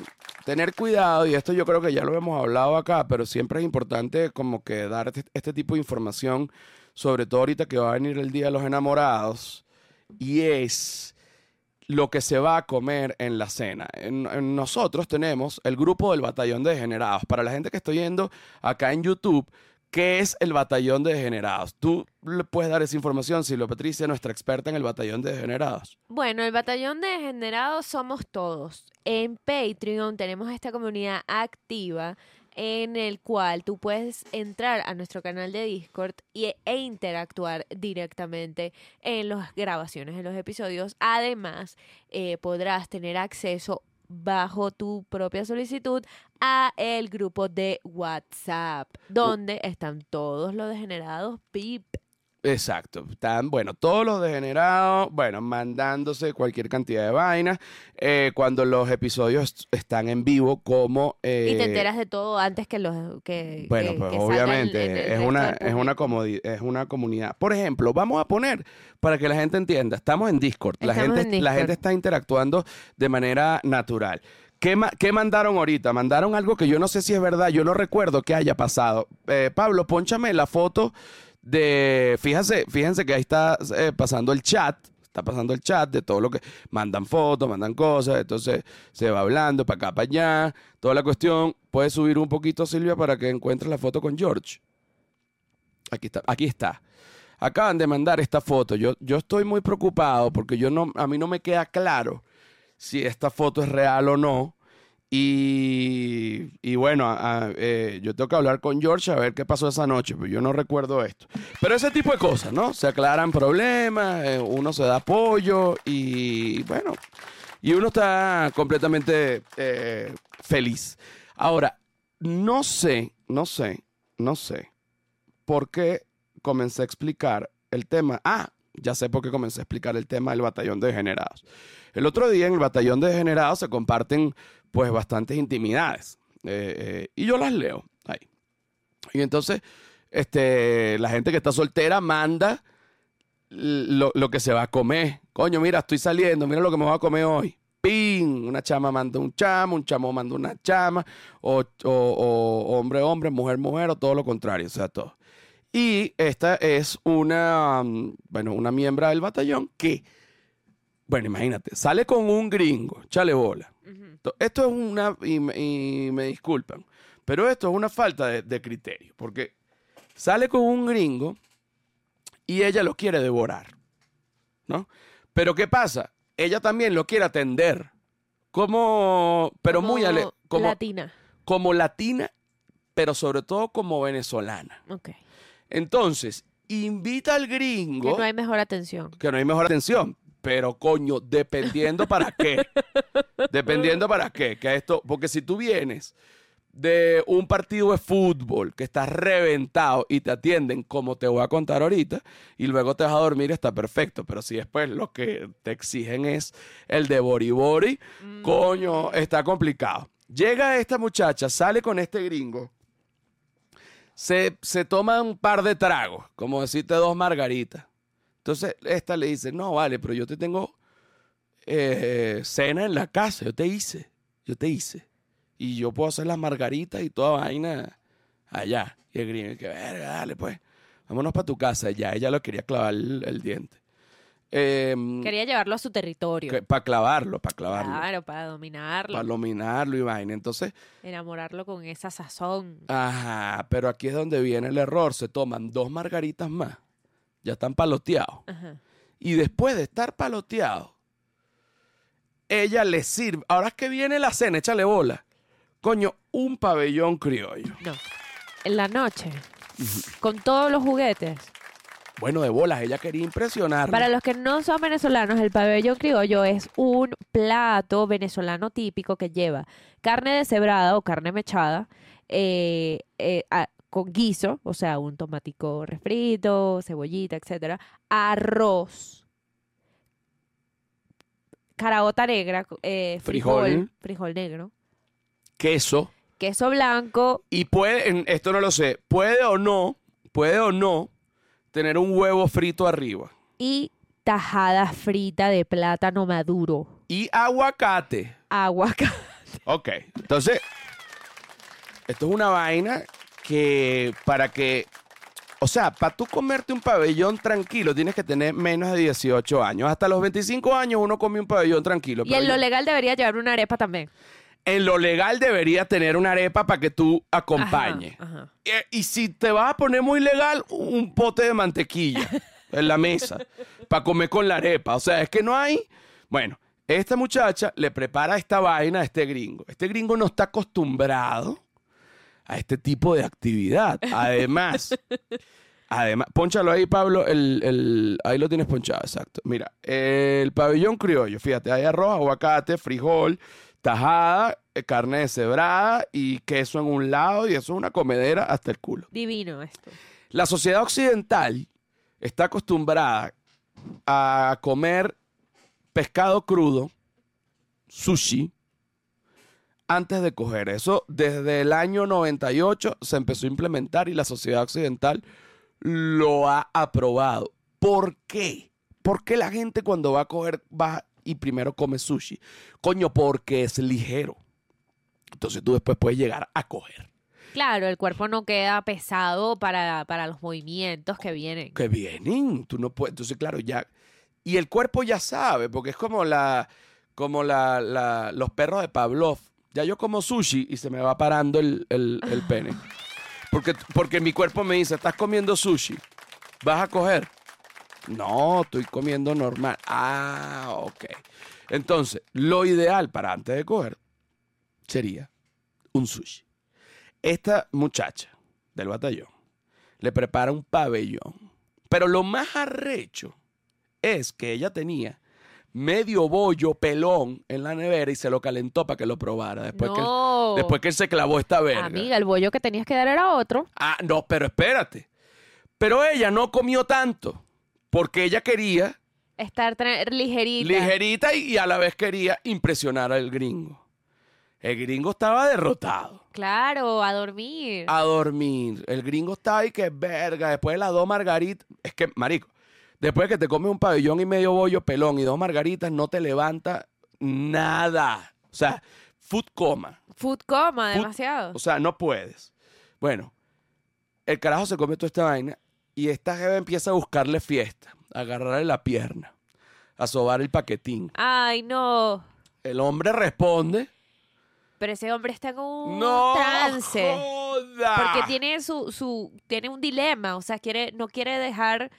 S1: tener cuidado, y esto yo creo que ya lo hemos hablado acá, pero siempre es importante como que dar este, este tipo de información, sobre todo ahorita que va a venir el Día de los Enamorados, y es lo que se va a comer en la cena. En- nosotros tenemos el grupo del Batallón de Degenerados. Para la gente que está yendo acá en YouTube, ¿qué es el Batallón de Degenerados? Tú le puedes dar esa información, Silvia Patricia, nuestra experta en el Batallón de Degenerados.
S2: Bueno, el batallón de degenerados somos todos. En Patreon tenemos esta comunidad activa en el cual tú puedes entrar a nuestro canal de Discord y, e interactuar directamente en las grabaciones de los episodios. Además, eh, podrás tener acceso bajo tu propia solicitud a el grupo de WhatsApp, donde están todos los degenerados VIP.
S1: Exacto. Están, bueno, todos los degenerados, bueno, mandándose cualquier cantidad de vainas. eh, cuando los episodios están en vivo, como. eh,
S2: y te enteras de todo antes que los que
S1: Bueno,
S2: que-
S1: pues
S2: que
S1: obviamente
S2: el
S1: es una, es, una es una comunidad. Por ejemplo, vamos a poner, para que la gente entienda, estamos en Discord. La gente,
S2: en
S1: la gente está interactuando de manera natural. ¿Qué, ma- qué mandaron ahorita? Mandaron algo que yo no sé si es verdad, yo no recuerdo que haya pasado. Eh, Pablo, ponchame la foto de, fíjense, fíjense que ahí está eh, pasando el chat, está pasando el chat de todo lo que mandan fotos, mandan cosas, entonces se va hablando para acá, para allá, toda la cuestión. Puedes subir un poquito, Silvia, para que encuentres la foto con George. Aquí está, aquí está. acaban de mandar esta foto. Yo, yo estoy muy preocupado porque yo no, a mí no me queda claro si esta foto es real o no. Y, y bueno, eh, yo tengo que hablar con George a ver qué pasó esa noche, pero yo no recuerdo esto. Pero ese tipo de cosas, ¿no? Se aclaran problemas, eh, uno se da apoyo y bueno, y uno está completamente eh, feliz. Ahora, no sé, no sé, no sé por qué comencé a explicar el tema. Ah, ya sé por qué comencé a explicar el tema del batallón de degenerados. El otro día en el batallón de degenerados se comparten pues bastantes intimidades eh, eh, y yo las leo ahí. Y entonces este, la gente que está soltera manda lo, lo que se va a comer. Coño, mira, estoy saliendo, mira lo que me voy a comer hoy. ¡Ping! Una chama manda un chamo, un chamo manda una chama, o, o- o hombre, hombre, mujer, mujer, o todo lo contrario, o sea, todo. Y esta es una, mm, bueno, una miembro del batallón que, bueno, imagínate, sale con un gringo, chale bola. Esto es una, y, me- y me disculpan, pero esto es una falta de, de criterio, porque sale con un gringo y ella lo quiere devorar, ¿no? Pero ¿qué pasa? Ella también lo quiere atender, como, pero muy ale-
S2: Como Latina.
S1: como latina, pero sobre todo como venezolana.
S2: Ok.
S1: Entonces, invita al
S2: Que
S1: gringo,
S2: no hay mejor atención.
S1: que no hay mejor atención. Pero coño, dependiendo para qué. dependiendo para qué. Que esto, porque si tú vienes de un partido de fútbol que estás reventado y te atienden como te voy a contar ahorita y luego te vas a dormir está perfecto, pero si después lo que te exigen es el de bori bori, coño, está complicado. Llega esta muchacha, sale con este gringo, se, se toma un par de tragos, como decirte dos margaritas. Entonces esta le dice, no, vale, pero yo te tengo eh, cena en la casa, yo te hice, yo te hice. Y yo puedo hacer las margaritas y toda vaina allá. Y el gringo, que verga, dale pues, vámonos para tu casa. Ya ella lo quería clavar el, el diente. Em,
S2: Quería llevarlo a su territorio.
S1: para clavarlo, para clavarlo.
S2: Claro, para dominarlo,
S1: Para dominarlo y vaina. Entonces,
S2: enamorarlo con esa sazón.
S1: ajá, pero aquí es donde viene el error. Se toman dos margaritas más. Ya están paloteados.
S2: Ajá.
S1: Y después de estar paloteado, ella le sirve. Ahora es que viene la cena, échale bola. Coño, un pabellón criollo.
S2: No. En la noche, con todos los juguetes.
S1: Bueno, de bolas, ella quería impresionar.
S2: Para los que no son venezolanos, el pabellón criollo es un plato venezolano típico que lleva carne deshebrada o carne mechada eh, eh, a- con guiso, o sea, un tomatico refrito, cebollita, etcétera, arroz, caraota negra, eh, frijol,
S1: Frijol.
S2: frijol negro,
S1: Queso.
S2: queso blanco,
S1: Y puede, esto no lo sé, puede o no, puede o no tener un huevo frito arriba.
S2: y tajada frita de plátano maduro,
S1: Y aguacate.
S2: aguacate.
S1: Ok, entonces, esto es una vaina que para que, o sea, para tú comerte un pabellón tranquilo tienes que tener menos de 18 años. Hasta los 25 años uno come un pabellón tranquilo.
S2: Y en lo legal debería llevar una arepa también.
S1: en lo legal debería tener una arepa para que tú acompañes.
S2: Ajá, ajá.
S1: Eh, Y si te vas a poner muy legal, un pote de mantequilla en la mesa para comer con la arepa. O sea, es que no hay. Bueno, esta muchacha le prepara esta vaina a este gringo. Este gringo no está acostumbrado a este tipo de actividad. Además, además, ponchalo ahí, Pablo. El, el- ahí lo tienes ponchado, exacto. Mira, el pabellón criollo, fíjate, hay arroz, aguacate, frijol, tajada, eh, carne deshebrada y queso en un lado, y eso es una comedera hasta el culo.
S2: Divino esto.
S1: La sociedad occidental está acostumbrada a comer pescado crudo, sushi, antes de coger. Eso desde el año 98 se empezó a implementar y la sociedad occidental lo ha aprobado. ¿Por qué? ¿Por qué la gente cuando va a coger va y primero come sushi? Coño, porque es ligero. Entonces tú después puedes llegar a coger.
S2: Claro, el cuerpo no queda pesado para, para los movimientos que vienen.
S1: que vienen, tú no puedes, entonces claro, ya, y el cuerpo ya sabe, porque es como la, como la, la- los perros de Pavlov, ya yo como sushi y se me va parando el, el- el pene, porque, porque mi cuerpo me dice, estás comiendo sushi, ¿Vas a coger? No, estoy comiendo normal. Ah, ok. Entonces, lo ideal para antes de coger sería un sushi. Esta muchacha del batallón le prepara un pabellón. Pero lo más arrecho es que ella tenía medio bollo pelón en la nevera y se lo calentó para que lo probara. Después, que, después que él se clavó esta verga.
S2: Amiga, el bollo que tenías que dar era otro.
S1: Ah, no, pero espérate. Pero ella no comió tanto porque ella quería
S2: Estar ligerita.
S1: ligerita y, y a la vez quería impresionar al gringo. El gringo estaba derrotado.
S2: Claro, a dormir.
S1: A dormir. El gringo estaba ahí que verga. Después de las dos margaritas. Es que, marico, después de que te comes un pabellón y medio bollo pelón y dos margaritas, no te levanta nada. O sea, food coma.
S2: Food coma,
S1: Food-
S2: demasiado.
S1: O sea, no puedes. Bueno, el carajo se come toda esta vaina y esta jeva empieza a buscarle fiesta, a agarrarle la pierna, a sobar el paquetín.
S2: Ay, no.
S1: El hombre responde,
S2: Pero ese hombre está en un
S1: no
S2: trance.
S1: joda.
S2: Porque tiene su, su, tiene un dilema, o sea, quiere, no quiere dejar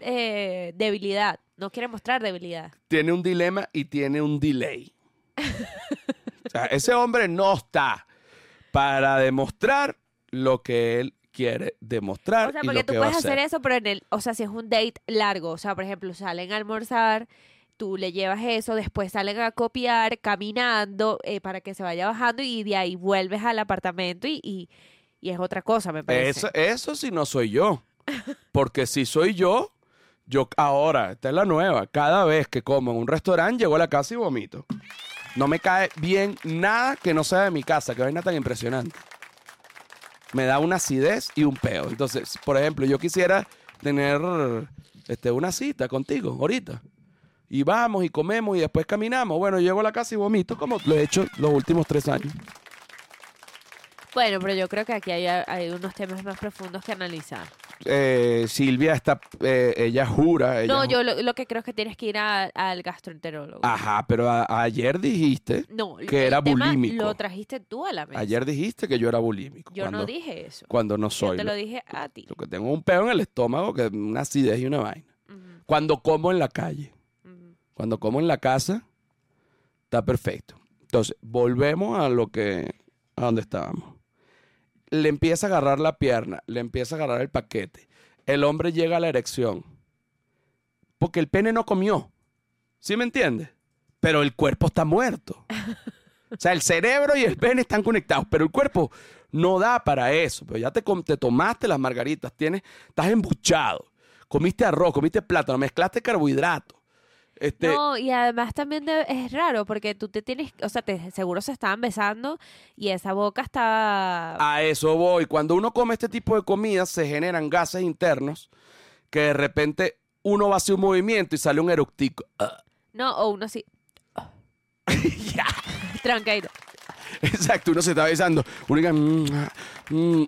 S2: eh, debilidad, no quiere mostrar debilidad.
S1: Tiene un dilema y tiene un delay. o sea, ese hombre no está para demostrar lo que él quiere demostrar
S2: O sea,
S1: y
S2: porque
S1: lo
S2: tú
S1: que
S2: puedes hacer
S1: hacer.
S2: eso, pero en el, o sea, si es un date largo, o sea, por ejemplo, salen a almorzar, tú le llevas eso, después salen a copiar caminando eh, para que se vaya bajando y de ahí vuelves al apartamento y, y, y es otra cosa, me parece.
S1: Eso, eso sí no soy yo. Porque si soy yo, yo ahora, esta es la nueva, cada vez que como en un restaurante, llego a la casa y vomito. No me cae bien nada que no sea de mi casa, que vaina tan impresionante. Me da una acidez y un peo. Entonces, por ejemplo, yo quisiera tener este, una cita contigo ahorita. Y vamos y comemos y después caminamos. Bueno, llego a la casa y vomito como lo he hecho los últimos tres años.
S2: Bueno, pero yo creo que aquí hay, hay unos temas más profundos que analizar.
S1: Eh, Silvia está, eh, ella jura. ella
S2: no,
S1: ju-
S2: yo lo, lo que creo es que tienes que ir a- al gastroenterólogo.
S1: Ajá, pero a- ayer dijiste,
S2: no,
S1: que era bulímico.
S2: Lo trajiste tú a la mesa.
S1: ayer dijiste que yo era bulímico.
S2: yo
S1: cuando,
S2: no dije eso.
S1: Cuando no
S2: Yo
S1: soy.
S2: te
S1: Lo,
S2: lo dije a ti.
S1: lo que tengo un peo en el estómago, que es una acidez y una vaina. Cuando como en la calle, cuando como en la casa, está perfecto. Entonces, volvemos a lo que, a donde estábamos. Le empieza a agarrar la pierna, le empieza a agarrar el paquete. El hombre llega a la erección. Porque el pene no comió. ¿Sí me entiendes? Pero el cuerpo está muerto. O sea, el cerebro y el pene están conectados, pero el cuerpo no da para eso. Pero ya te, te tomaste las margaritas, tienes, estás embuchado. Comiste arroz, comiste plátano, mezclaste carbohidratos. Este,
S2: No, y además también de- es raro porque tú te tienes, o sea, te, seguro se estaban besando y esa boca estaba...
S1: A eso voy. Cuando uno come este tipo de comida, se generan gases internos que de repente uno va a hacer un movimiento y sale un eructico.
S2: No, o uno así,
S1: ya.
S2: tranquilo.
S1: Exacto, uno se está besando. Uno dice, "Mm, ah, mm, oh".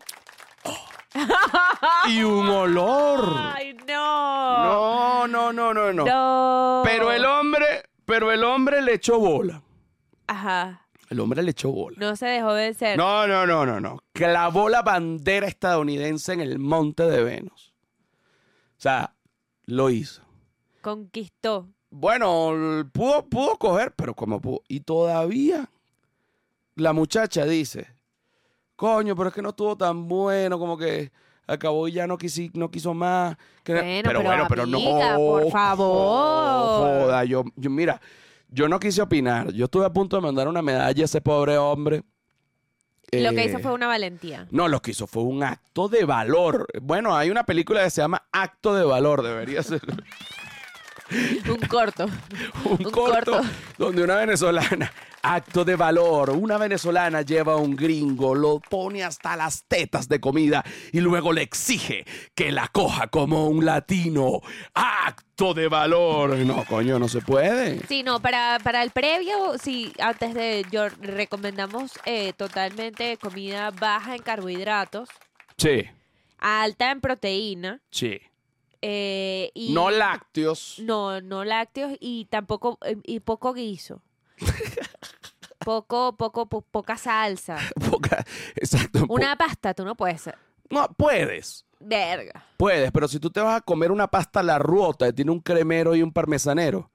S1: Y un olor.
S2: ¡Ay, no!
S1: No, no, no, no, no.
S2: No.
S1: Pero el hombre, pero el hombre le echó bola.
S2: Ajá,
S1: El hombre le echó bola.
S2: no se dejó vencer.
S1: No, no, no, no, no. Clavó la bandera estadounidense en el monte de Venus. O sea, lo hizo.
S2: Conquistó.
S1: Bueno, pudo, pudo coger, pero como pudo. Y todavía la muchacha dice, coño, pero es que no estuvo tan bueno, como que acabó y ya no, quisi- no quiso más. Que-
S2: Bueno, pero amiga, por favor.
S1: Joda, yo, yo, mira, yo no quise opinar. Yo estuve a punto de mandar una medalla a ese pobre hombre.
S2: Lo que
S1: Eh,
S2: hizo fue una valentía.
S1: no, lo que hizo fue un acto de valor. Bueno, hay una película que se llama Acto de Valor, debería ser
S2: Un corto.
S1: un,
S2: Un
S1: corto,
S2: corto.
S1: donde una venezolana, acto de valor, una venezolana lleva a un gringo, lo pone hasta las tetas de comida y luego le exige que la coja como un latino. Acto de valor. No, coño, no se puede.
S2: Sí, no, para, para el previo, sí, antes de, yo recomendamos eh, totalmente comida baja en carbohidratos,
S1: Sí,
S2: alta en proteína
S1: sí.
S2: Eh, y
S1: No lácteos.
S2: no, no lácteos y tampoco eh, y poco guiso. poco, poco, po- poca salsa.
S1: Poca- exacto. po-
S2: Una pasta, tú no puedes.
S1: No, puedes.
S2: Verga.
S1: Puedes, pero si tú te vas a comer una pasta a la ruota que tiene un cremero y un parmesanero,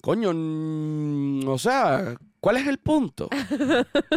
S1: coño, mm, o sea, ¿cuál es el punto?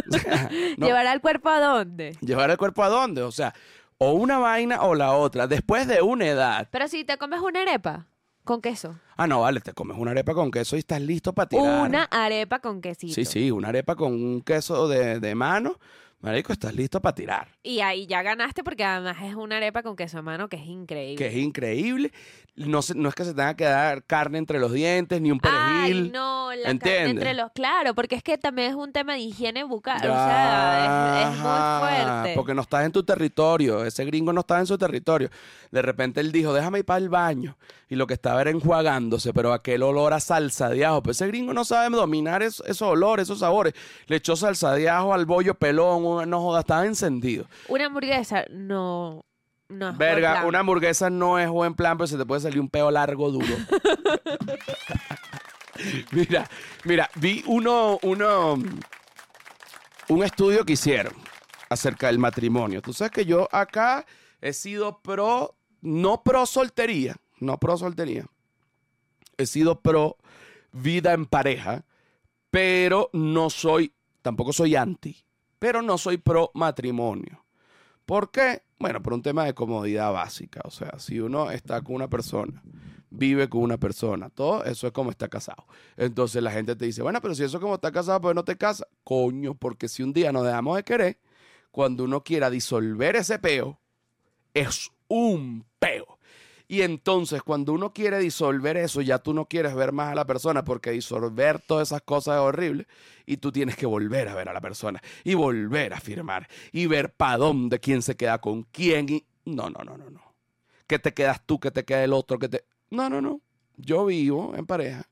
S1: O sea, no-
S2: ¿Llevar al cuerpo a dónde?
S1: ¿Llevar el cuerpo a dónde? O sea, o una vaina o la otra. Después de una edad.
S2: Pero si te comes una arepa con queso.
S1: Ah, no, vale, te comes una arepa con queso y estás listo para tirar.
S2: Una arepa con quesito.
S1: Sí, sí, una arepa con un queso de, de mano. Marico, estás listo para tirar.
S2: Y ahí ya ganaste porque además es una arepa con queso a mano que es increíble.
S1: Que es increíble. No, se- no es que se tenga que dar carne entre los dientes, ni un
S2: Ay,
S1: perejil.
S2: no, la carne entre los... Claro, porque es que también es un tema de higiene bucal.
S1: Ya,
S2: O sea, es, es muy fuerte.
S1: Porque no estás en tu territorio. Ese gringo no estaba en su territorio. De repente él dijo, déjame ir para el baño. Y lo que estaba era enjuagándose, pero aquel olor a salsa de ajo. Pues ese gringo no sabe dominar es- esos olores, esos sabores. Le echó salsa de ajo al bollo pelón. No joda, estaba encendido.
S2: Una hamburguesa no... no es buen
S1: Verga,
S2: plan.
S1: una hamburguesa no es buen plan, pero se te puede salir un peo largo duro. mira, mira, vi uno, uno, un estudio que hicieron acerca del matrimonio. Tú sabes que yo acá he sido pro, no pro soltería, no pro soltería. He sido pro vida en pareja, pero no soy, tampoco soy anti, pero no soy pro matrimonio. ¿Por qué? Bueno, por un tema de comodidad básica. O sea, si uno está con una persona, vive con una persona, todo eso es como está casado. Entonces la gente te dice, bueno, pero si eso es como está casado, pues no te casas. Coño, porque si un día nos dejamos de querer, cuando uno quiera disolver ese peo, es un peo. Y entonces cuando uno quiere disolver eso, ya tú no quieres ver más a la persona porque disolver todas esas cosas es horrible y tú tienes que volver a ver a la persona y volver a firmar y ver para dónde, quién se queda con quién y no, no, no, no, no. Que te quedas tú, que te queda el otro, que te... No, no, no. Yo vivo en pareja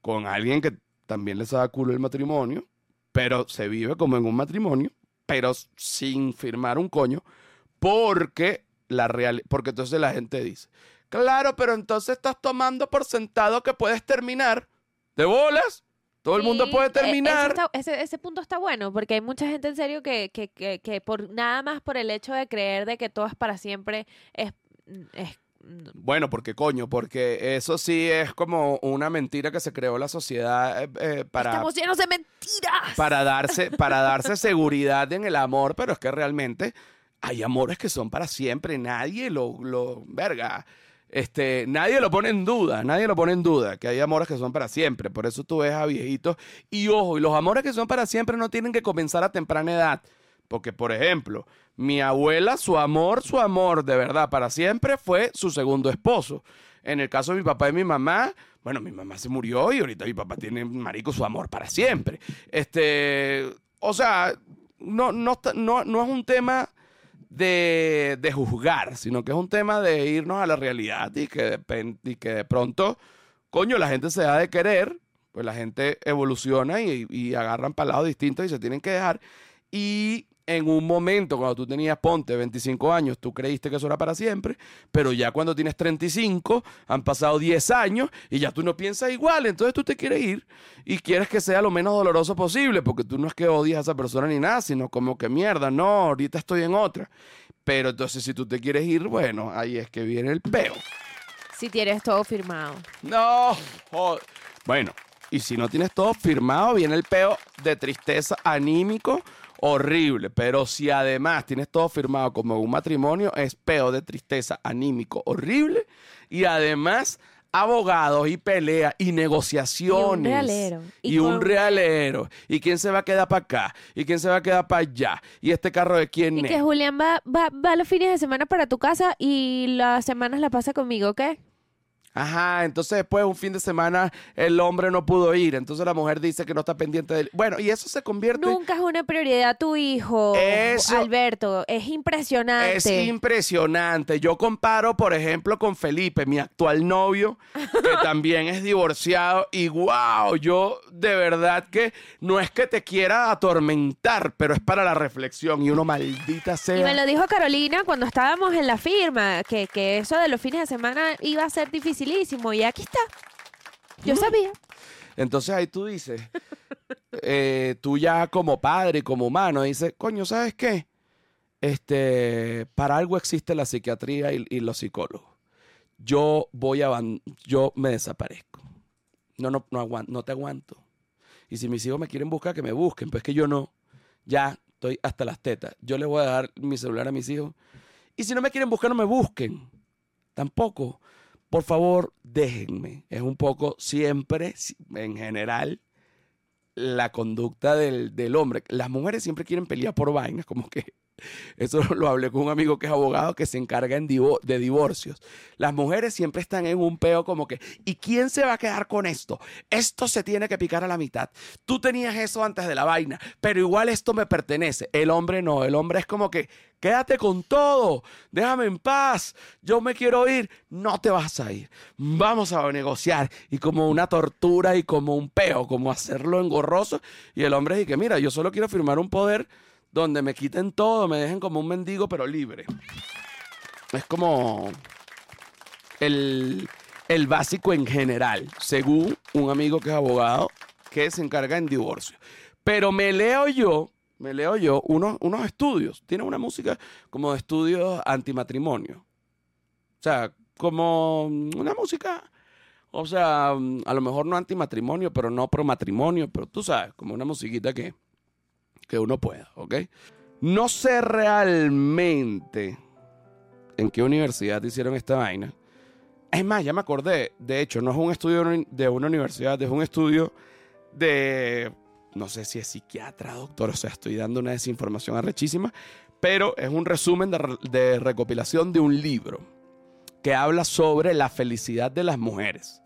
S1: con alguien que también les da culo el matrimonio, pero se vive como en un matrimonio, pero sin firmar un coño, porque la real, porque entonces la gente dice, claro, pero entonces estás tomando por sentado que puedes terminar. ¿De bolas? Todo el mundo
S2: Sí,
S1: puede
S2: eso
S1: terminar.
S2: está- ese, ese punto está bueno, porque hay mucha gente en serio que, que, que, que por nada más por el hecho de creer de que todo es para siempre es, es
S1: Bueno, porque coño, porque eso sí es como una mentira que se creó la sociedad eh, eh, para,
S2: estamos llenos de mentiras.
S1: para darse, para darse seguridad en el amor, pero es que realmente hay amores que son para siempre. Nadie lo, lo, verga, este, nadie lo pone en duda, nadie lo pone en duda, que hay amores que son para siempre. Por eso tú ves a viejitos. Y ojo, y los amores que son para siempre no tienen que comenzar a temprana edad. Porque, por ejemplo, mi abuela, su amor, su amor de verdad para siempre fue su segundo esposo. En el caso de mi papá y mi mamá, bueno, mi mamá se murió y ahorita mi papá tiene, marico, su amor para siempre. Este, o sea, no, no, no, no es un tema de, de juzgar, sino que es un tema de irnos a la realidad y que, de, y que de pronto, coño, la gente se da de querer, pues la gente evoluciona y, y agarran para lados distintos y se tienen que dejar. Y en un momento, cuando tú tenías, ponte, 25 años, tú creíste que eso era para siempre, pero ya cuando tienes 35, han pasado 10 años y ya tú no piensas igual, entonces tú te quieres ir y quieres que sea lo menos doloroso posible, porque tú no es que odias a esa persona ni nada, sino como que mierda, no, ahorita estoy en otra. Pero entonces si tú te quieres ir, bueno, ahí es que viene el peo.
S2: Si tienes todo firmado.
S1: No, jo- bueno, y si no tienes todo firmado, viene el peo de tristeza anímico horrible. Pero si además tienes todo firmado como un matrimonio, es peo de tristeza anímico horrible. Y además, abogados y peleas y negociaciones.
S2: realero.
S1: Y,
S2: Y
S1: un realero. ¿Y quién se va a quedar para acá? ¿Y quién se va a quedar para allá? ¿Y este carro de quién
S2: Y
S1: es?
S2: que Julián va, va, va los fines de semana para tu casa y las semanas la pasa conmigo, ¿ok?
S1: Ajá, entonces después un fin de semana el hombre no pudo ir, entonces la mujer dice que no está pendiente de él. Bueno, y eso se convierte...
S2: Nunca es una prioridad tu hijo,
S1: Eso-
S2: Alberto. Es impresionante.
S1: Es impresionante. Yo comparo, por ejemplo, con Felipe, mi actual novio, que también es divorciado. Y wow, yo de verdad que no es que te quiera atormentar, pero es para la reflexión. Y uno maldita sea.
S2: Y me lo dijo Carolina cuando estábamos en la firma, que, que eso de los fines de semana iba a ser dificilísimo. Y aquí está. Yo sabía.
S1: Entonces ahí tú dices, eh, tú ya como padre y como humano, dices, coño, ¿sabes qué? este, para algo existe la psiquiatría y, y los psicólogos. Yo voy a, yo me desaparezco. No, no, no, aguan- no te aguanto. Y si mis hijos me quieren buscar, que me busquen, pues que yo no. Ya estoy hasta las tetas. Yo le voy a dar mi celular a mis hijos. Y si no me quieren buscar, no me busquen. Tampoco. Por favor, déjenme. Es un poco siempre, si- en general, la conducta del, del hombre. Las mujeres siempre quieren pelear por vainas, como que eso lo hablé con un amigo que es abogado que se encarga en de divorcios. Las mujeres siempre están en un peo como que, ¿y quién se va a quedar con esto? Esto se tiene que picar a la mitad. Tú tenías eso antes de la vaina, pero igual esto me pertenece. El hombre no, el hombre es como que, quédate con todo, déjame en paz, yo me quiero ir, no te vas a ir. Vamos a negociar y como una tortura y como un peo, como hacerlo engorroso. Y el hombre dice que, mira, yo solo quiero firmar un poder donde me quiten todo, me dejen como un mendigo pero libre. Es como el, el básico en general, según un amigo que es abogado que se encarga en divorcio. Pero me leo yo, me leo yo unos, unos estudios. Tiene una música como de estudios antimatrimonio. O sea, como una música, o sea, a lo mejor no antimatrimonio, pero no pro matrimonio, pero tú sabes, como una musiquita que, que uno pueda, ¿ok? No sé realmente en qué universidad hicieron esta vaina. Es más, ya me acordé. De hecho, no es un estudio de una universidad, es un estudio de. No sé si es psiquiatra, doctor, o sea, estoy dando una desinformación arrechísima, pero es un resumen de, de recopilación de un libro que habla sobre la felicidad de las mujeres.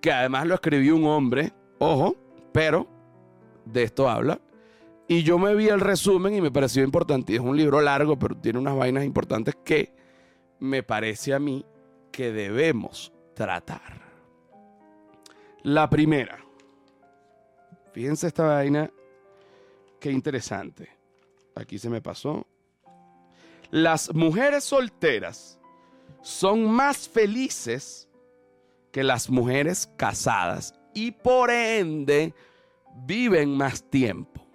S1: Que además lo escribió un hombre, ojo, pero de esto habla. Y yo me vi el resumen y me pareció importante. Es un libro largo, pero tiene unas vainas importantes que me parece a mí que debemos tratar. La primera. Fíjense esta vaina. Qué interesante. Aquí se me pasó. Las mujeres solteras son más felices que las mujeres casadas y por ende viven más tiempo.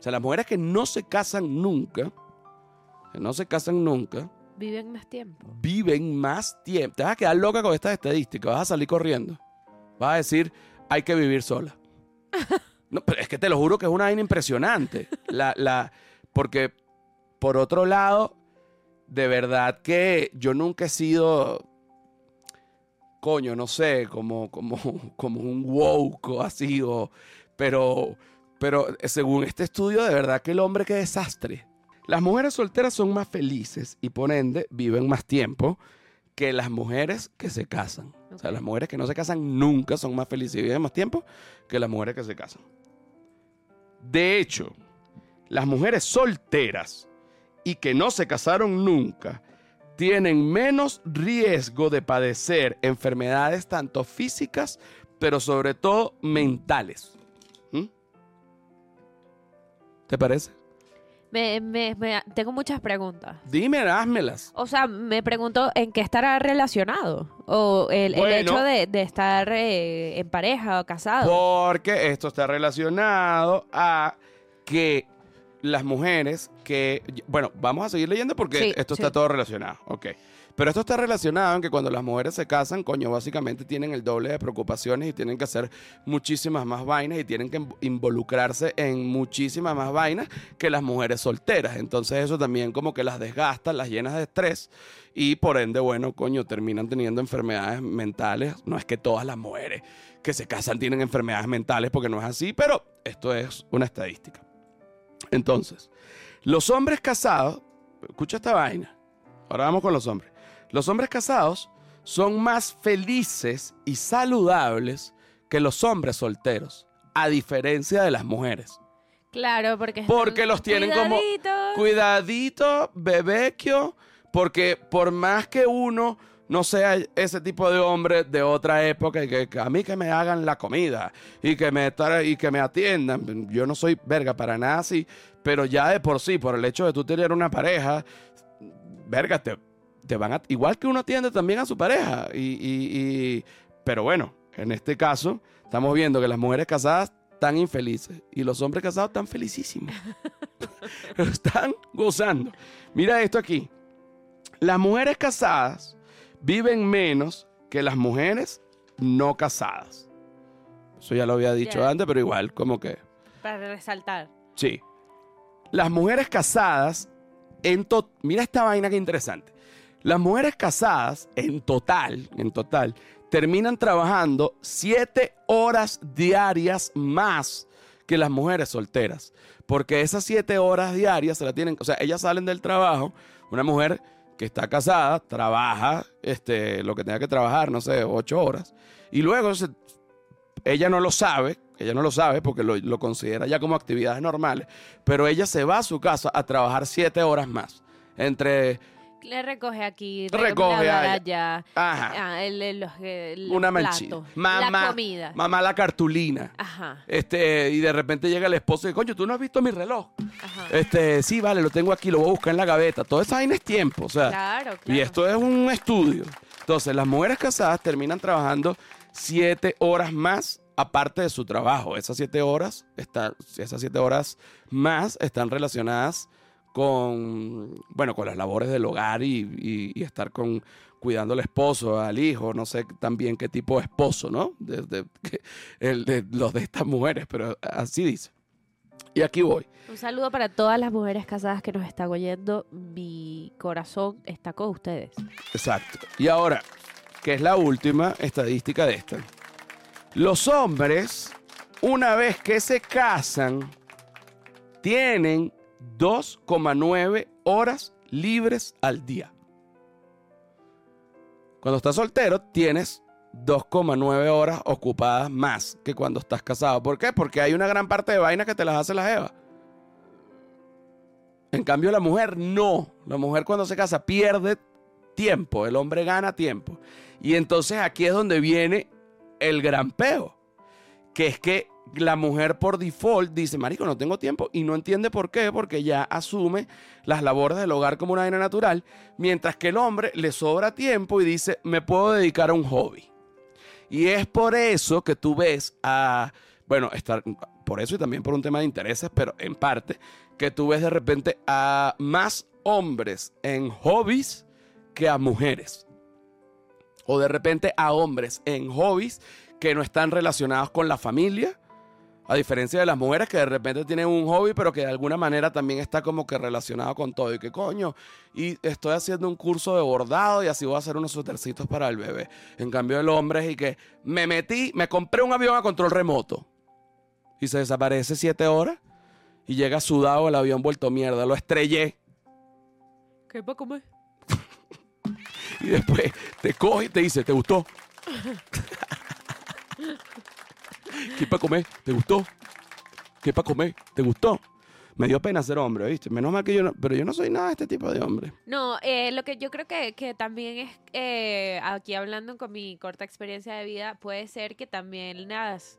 S1: O sea, las mujeres que no se casan nunca, que no se casan nunca,
S2: Viven más tiempo.
S1: viven más tiempo. Te vas a quedar loca con estas estadísticas, vas a salir corriendo. Vas a decir, hay que vivir sola. No, pero es que te lo juro que es una vaina impresionante. La, la, porque, por otro lado, de verdad que yo nunca he sido, coño, no sé, como, como, como un woke o así, o, pero, pero según este estudio, de verdad que el hombre qué desastre. Las mujeres solteras son más felices y por ende viven más tiempo que las mujeres que se casan. O sea, las mujeres que no se casan nunca son más felices y viven más tiempo que las mujeres que se casan. De hecho, las mujeres solteras y que no se casaron nunca tienen menos riesgo de padecer enfermedades tanto físicas, pero sobre todo mentales. ¿Mm? ¿Te parece?
S2: Me, me- me- tengo muchas preguntas.
S1: Dime, házmelas.
S2: O sea, me pregunto en qué estará relacionado. O el, hecho de, de estar eh, en pareja o casado.
S1: Porque esto está relacionado a que las mujeres que... Bueno, vamos a seguir leyendo porque
S2: Sí,
S1: esto
S2: sí.
S1: está todo relacionado. Ok. Pero esto está relacionado en que cuando las mujeres se casan, coño, básicamente tienen el doble de preocupaciones y tienen que hacer muchísimas más vainas y tienen que involucrarse en muchísimas más vainas que las mujeres solteras. Entonces eso también como que las desgasta, las llena de estrés y por ende, bueno, coño, terminan teniendo enfermedades mentales. No es que todas las mujeres que se casan tienen enfermedades mentales porque no es así, pero esto es una estadística. Entonces, los hombres casados, escucha esta vaina, ahora vamos con los hombres. Los hombres casados son más felices y saludables que los hombres solteros, a diferencia de las mujeres.
S2: Claro, porque...
S1: Porque los tienen como cuidadito, bebequio, porque por más que uno no sea ese tipo de hombre de otra época y que, que a mí que me hagan la comida y que me y que me atiendan, yo no soy verga para nada así, pero ya de por sí, por el hecho de tú tener una pareja, verga, te, te van a, igual que uno atiende también a su pareja y, y- y- pero bueno, en este caso estamos viendo que las mujeres casadas están infelices y los hombres casados están felicísimos. Están gozando. Mira esto aquí. Las mujeres casadas viven menos que las mujeres no casadas. Eso ya lo había dicho antes, pero igual, como que...
S2: Para resaltar.
S1: Sí. Las mujeres casadas, en to- mira esta vaina que interesante. Las mujeres casadas, en total, en total, terminan trabajando siete horas diarias más que las mujeres solteras. Porque esas siete horas diarias se la tienen, o sea, ellas salen del trabajo, una mujer que está casada, trabaja, este, lo que tenga que trabajar, no sé, ocho horas, y luego ella no lo sabe, ella no lo sabe porque lo, lo considera ya como actividades normales, pero ella se va a su casa a trabajar siete horas más. Entre,
S2: Le recoge aquí,
S1: Recoge allá. ajá,
S2: Ah, el, el-
S1: una manchita.
S2: la
S1: Mamá,
S2: comida.
S1: mamá la cartulina.
S2: Ajá,
S1: Este, y de repente llega el esposo y coño, tú no has visto mi reloj.
S2: ajá.
S1: Este, sí, vale, lo tengo aquí, lo voy a buscar en la gaveta. Toda esa vaina es tiempo, o sea.
S2: claro, claro.
S1: Y esto es un estudio. Entonces, las mujeres casadas terminan trabajando siete horas más aparte de su trabajo. Esas siete horas, están, esas siete horas más están relacionadas con, bueno, con las labores del hogar y, y- y estar con, cuidando al esposo, al hijo, no sé también qué tipo de esposo, ¿no? De, de- que- el de los de estas mujeres, pero así dice. Y aquí voy.
S2: Un saludo para todas las mujeres casadas que nos están oyendo. Mi corazón está con ustedes.
S1: Exacto. Y ahora, que es la última estadística de esta. Los hombres, una vez que se casan, tienen 2,9 horas libres al día. Cuando estás soltero, tienes 2,9 horas ocupadas más que cuando estás casado. ¿Por qué? Porque hay una gran parte de vainas que te las hace la Eva. En cambio, la mujer no. La mujer cuando se casa pierde tiempo, el hombre gana tiempo. Y entonces aquí es donde viene el gran peo, que es que la mujer por default dice, marico, no tengo tiempo y no entiende por qué, porque ya asume las labores del hogar como una vaina natural, mientras que el hombre le sobra tiempo y dice, me puedo dedicar a un hobby. Y es por eso que tú ves a, bueno, estar, por eso y también por un tema de intereses, pero en parte, que tú ves de repente a más hombres en hobbies que a mujeres. O de repente a hombres en hobbies que no están relacionados con la familia. A diferencia de las mujeres que de repente tienen un hobby, pero que de alguna manera también está como que relacionado con todo. Y que coño, y estoy haciendo un curso de bordado y así voy a hacer unos suétercitos para el bebé. En cambio, el hombre es y que me metí, me compré un avión a control remoto. Y se desaparece siete horas y llega sudado el avión vuelto mierda. Lo estrellé.
S2: ¿Qué para comer?
S1: Y después te coge y te dice, ¿te gustó? ¿Qué para comer? ¿Te gustó? ¿Qué para comer? ¿Te gustó? Me dio pena ser hombre, ¿viste? Menos mal que yo no, pero yo no soy nada de este tipo de hombre.
S2: No, eh, lo que yo creo que, que también es, eh, aquí hablando con mi corta experiencia de vida, puede ser que también las,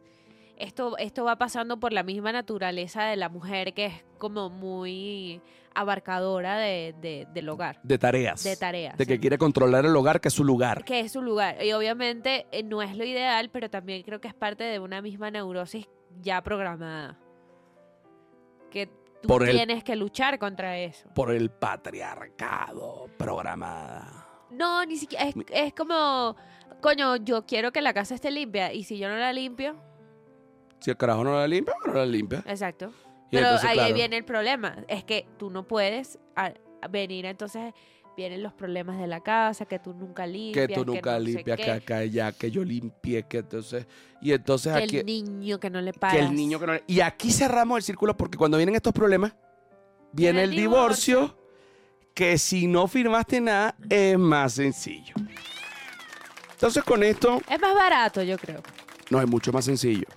S2: esto, esto va pasando por la misma naturaleza de la mujer que es como muy abarcadora de, de- del hogar,
S1: De tareas.
S2: de tareas.
S1: De que
S2: sí.
S1: quiere controlar el hogar, que es su lugar.
S2: que es su lugar. Y obviamente eh, no es lo ideal, pero también creo que es parte de una misma neurosis ya programada. Que tú
S1: Por el-
S2: tienes que luchar contra eso.
S1: Por el patriarcado programada.
S2: No, ni siquiera. Es, es como, coño, yo quiero que la casa esté limpia. Y si yo no la limpio,
S1: Si el carajo no la limpia, no la limpia.
S2: exacto.
S1: Y
S2: Pero
S1: entonces,
S2: ahí
S1: claro,
S2: viene el problema. Es que tú no puedes a- a venir, entonces vienen los problemas de la casa, que tú nunca limpias.
S1: que tú nunca
S2: no
S1: limpias, que acá y allá, que yo limpie, que entonces... Y entonces
S2: que
S1: aquí...
S2: el niño que no le pagas.
S1: que el niño que no... Y aquí cerramos el círculo porque cuando vienen estos problemas, viene
S2: Viene
S1: el
S2: el
S1: divorcio, que si no firmaste nada es más sencillo. Entonces con esto
S2: Es más barato, yo creo.
S1: no es mucho más sencillo.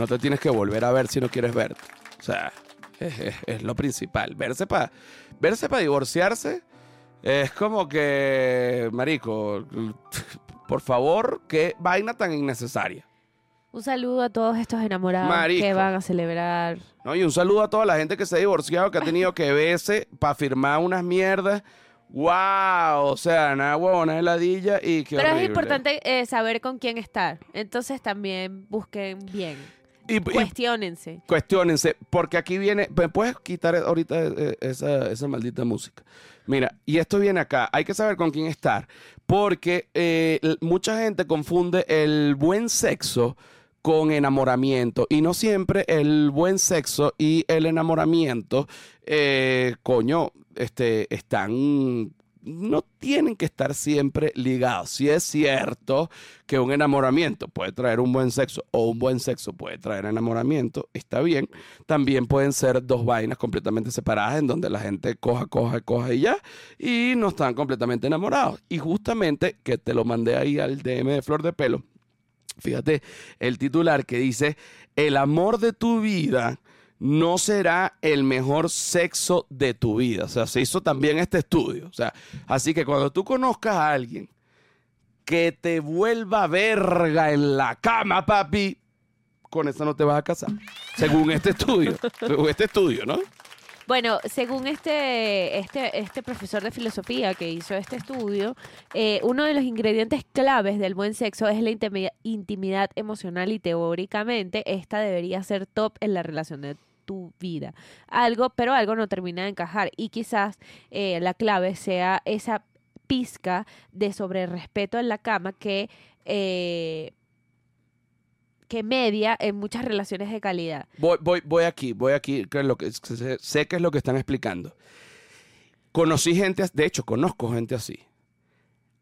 S1: No te tienes que volver a ver si no quieres verte. O sea, es, es- es lo principal. Verse para verse para divorciarse es como que, marico, por favor, qué vaina tan innecesaria.
S2: Un saludo a todos estos enamorados
S1: Marico.
S2: que van a celebrar.
S1: ¿no? Y un saludo a toda la gente que se ha divorciado, que ha tenido que verse para firmar unas mierdas. ¡Wow! O sea, nada huevona de ladilla y qué
S2: Pero es importante eh, saber con quién estar. Entonces también busquen bien.
S1: Y,
S2: Cuestiónense.
S1: cuestiónense, porque aquí viene, ¿me puedes quitar ahorita eh, esa, esa maldita música? Mira, y esto viene acá, hay que saber con quién estar, porque eh, mucha gente confunde el buen sexo con enamoramiento, y no siempre el buen sexo y el enamoramiento, eh, coño, este, están... No tienen que estar siempre ligados. Si es cierto que un enamoramiento puede traer un buen sexo o un buen sexo puede traer enamoramiento, está bien. También pueden ser dos vainas completamente separadas en donde la gente coja, coja, coja y ya, y no están completamente enamorados. Y justamente que te lo mandé ahí al DM de Flor de Pelo, fíjate el titular que dice, el amor de tu vida no será el mejor sexo de tu vida. O sea, se hizo también este estudio. O sea, así que cuando tú conozcas a alguien que te vuelva verga en la cama, papi, con esa no te vas a casar. Según este estudio. según este estudio, ¿no?
S2: Bueno, según este, este, este profesor de filosofía que hizo este estudio, eh, uno de los ingredientes claves del buen sexo es la intimi- intimidad emocional y teóricamente esta debería ser top en la relación de tu vida. Algo, pero algo no termina de encajar y quizás eh, la clave sea esa pizca de sobre respeto en la cama que eh, que media en muchas relaciones de calidad.
S1: Voy, voy, voy aquí, voy aquí, lo que, sé, sé que es lo que están explicando. Conocí gente, de hecho, conozco gente así.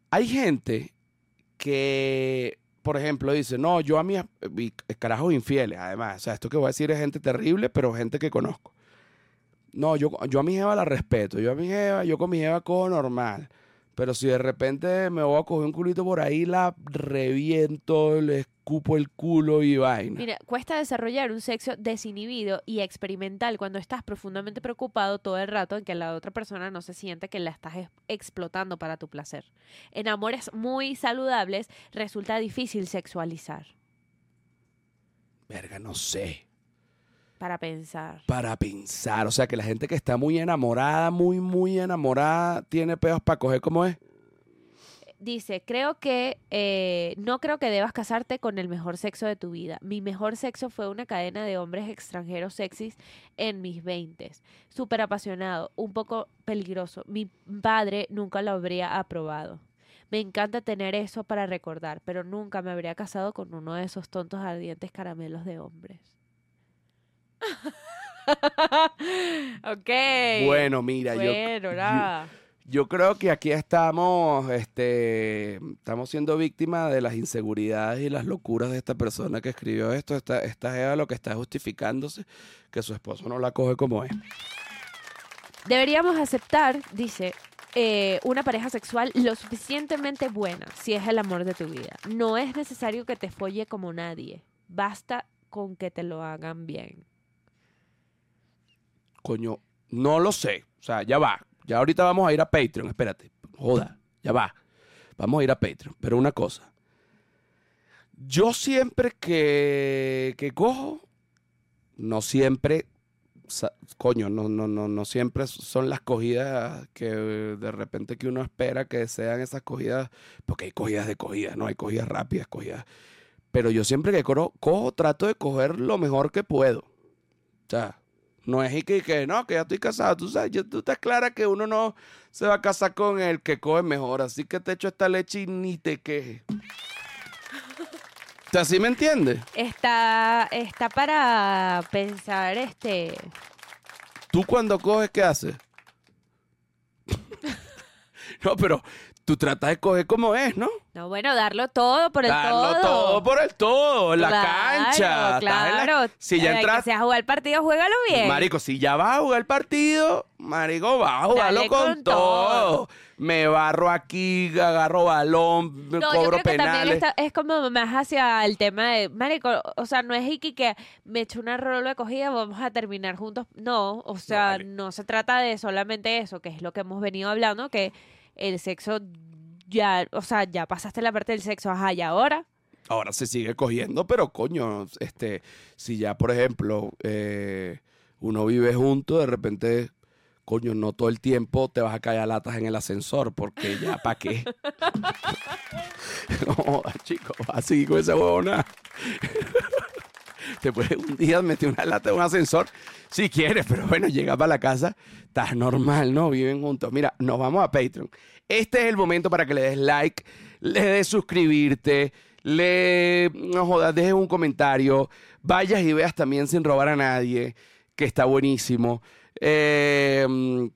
S1: Hay gente que, por ejemplo, dice, no, yo a mis mi- carajos infieles, además, o sea, esto que voy a decir es gente terrible, pero gente que conozco. No, yo, yo a mi jeva la respeto, yo a mi jeva, yo con mi jeva cojo normal. Pero si de repente me voy a coger un culito por ahí, la reviento, le escupo el culo y vaina.
S2: Mira, cuesta desarrollar un sexo desinhibido y experimental cuando estás profundamente preocupado todo el rato en que la otra persona no se siente que la estás ex- explotando para tu placer. En amores muy saludables resulta difícil sexualizar
S1: Verga, no sé.
S2: para pensar.
S1: para pensar. O sea, que la gente que está muy enamorada, muy, muy enamorada, tiene peos para coger como es.
S2: Dice, creo que eh, no creo que debas casarte con el mejor sexo de tu vida. Mi mejor sexo fue una cadena de hombres extranjeros sexys en mis veintes. Súper apasionado, un poco peligroso. Mi padre nunca lo habría aprobado. Me encanta tener eso para recordar, pero nunca me habría casado con uno de esos tontos ardientes caramelos de hombres. ok.
S1: Bueno, mira, yo,
S2: Bueno, nada.
S1: yo creo que aquí estamos, este, estamos siendo víctimas de las inseguridades y las locuras de esta persona que escribió esto. Esta, esta jeva lo que está justificándose que su esposo no la coge como es.
S2: Deberíamos aceptar, dice, eh, una pareja sexual lo suficientemente buena si es el amor de tu vida. No es necesario que te folle como nadie. Basta con que te lo hagan bien.
S1: Coño, no lo sé. O sea, ya va. Ya ahorita vamos a ir a Patreon. Espérate. Joda, ya va. Vamos a ir a Patreon. Pero una cosa. Yo siempre que, que cojo, no siempre, coño, no, no, no, no siempre son las cogidas que de repente que uno espera que sean esas cogidas, porque hay cogidas de cogidas, ¿no? Hay cogidas rápidas, cogidas. Pero yo siempre que cojo, cojo trato de coger lo mejor que puedo. O sea, no es y que, que no, que ya estoy casado. Tú sabes, yo- tú estás clara que uno no se va a casar con el que coge mejor. Así que te echo esta leche y ni te quejes. O sea, ¿sí me entiendes?
S2: Está, está para pensar, este,
S1: Tú cuando coges, ¿qué haces? no, pero tú tratas de coger como es, ¿no?
S2: no, bueno, darlo todo por el
S1: Darlo
S2: todo.
S1: todo por el todo, la
S2: Claro,
S1: cancha. En la-
S2: Claro,
S1: Si ya entras,
S2: Que sea jugar el partido, juégalo bien.
S1: Marico, si ya vas a jugar el partido, Marico, vas a jugarlo
S2: Dale
S1: con,
S2: con
S1: todo.
S2: todo.
S1: Me barro aquí, agarro balón, me
S2: No, yo
S1: cobro
S2: creo que también
S1: penales.
S2: está- es como más hacia el tema de, marico, o sea, no es Iki que me echo una rola de cogida, vamos a terminar juntos. No, o sea,
S1: vale.
S2: no se trata de solamente eso, que es lo que hemos venido hablando, que el sexo ya, o sea, ya pasaste la parte del sexo, ajá, ahora.
S1: Ahora se sigue cogiendo, pero coño, este, si ya, por ejemplo, eh, uno vive junto, de repente, coño, no todo el tiempo te vas a caer a latas en el ascensor, porque ya, ¿para qué? no, chicos, así con esa huevona. te puedes un día meter una lata de un ascensor si quieres, pero bueno, llega para la casa, estás normal, ¿no? Viven juntos. Mira, nos vamos a Patreon. Este es el momento para que le des like, le des suscribirte, le, no jodas, dejes un comentario, vayas y veas también sin robar a nadie, que está buenísimo. Eh,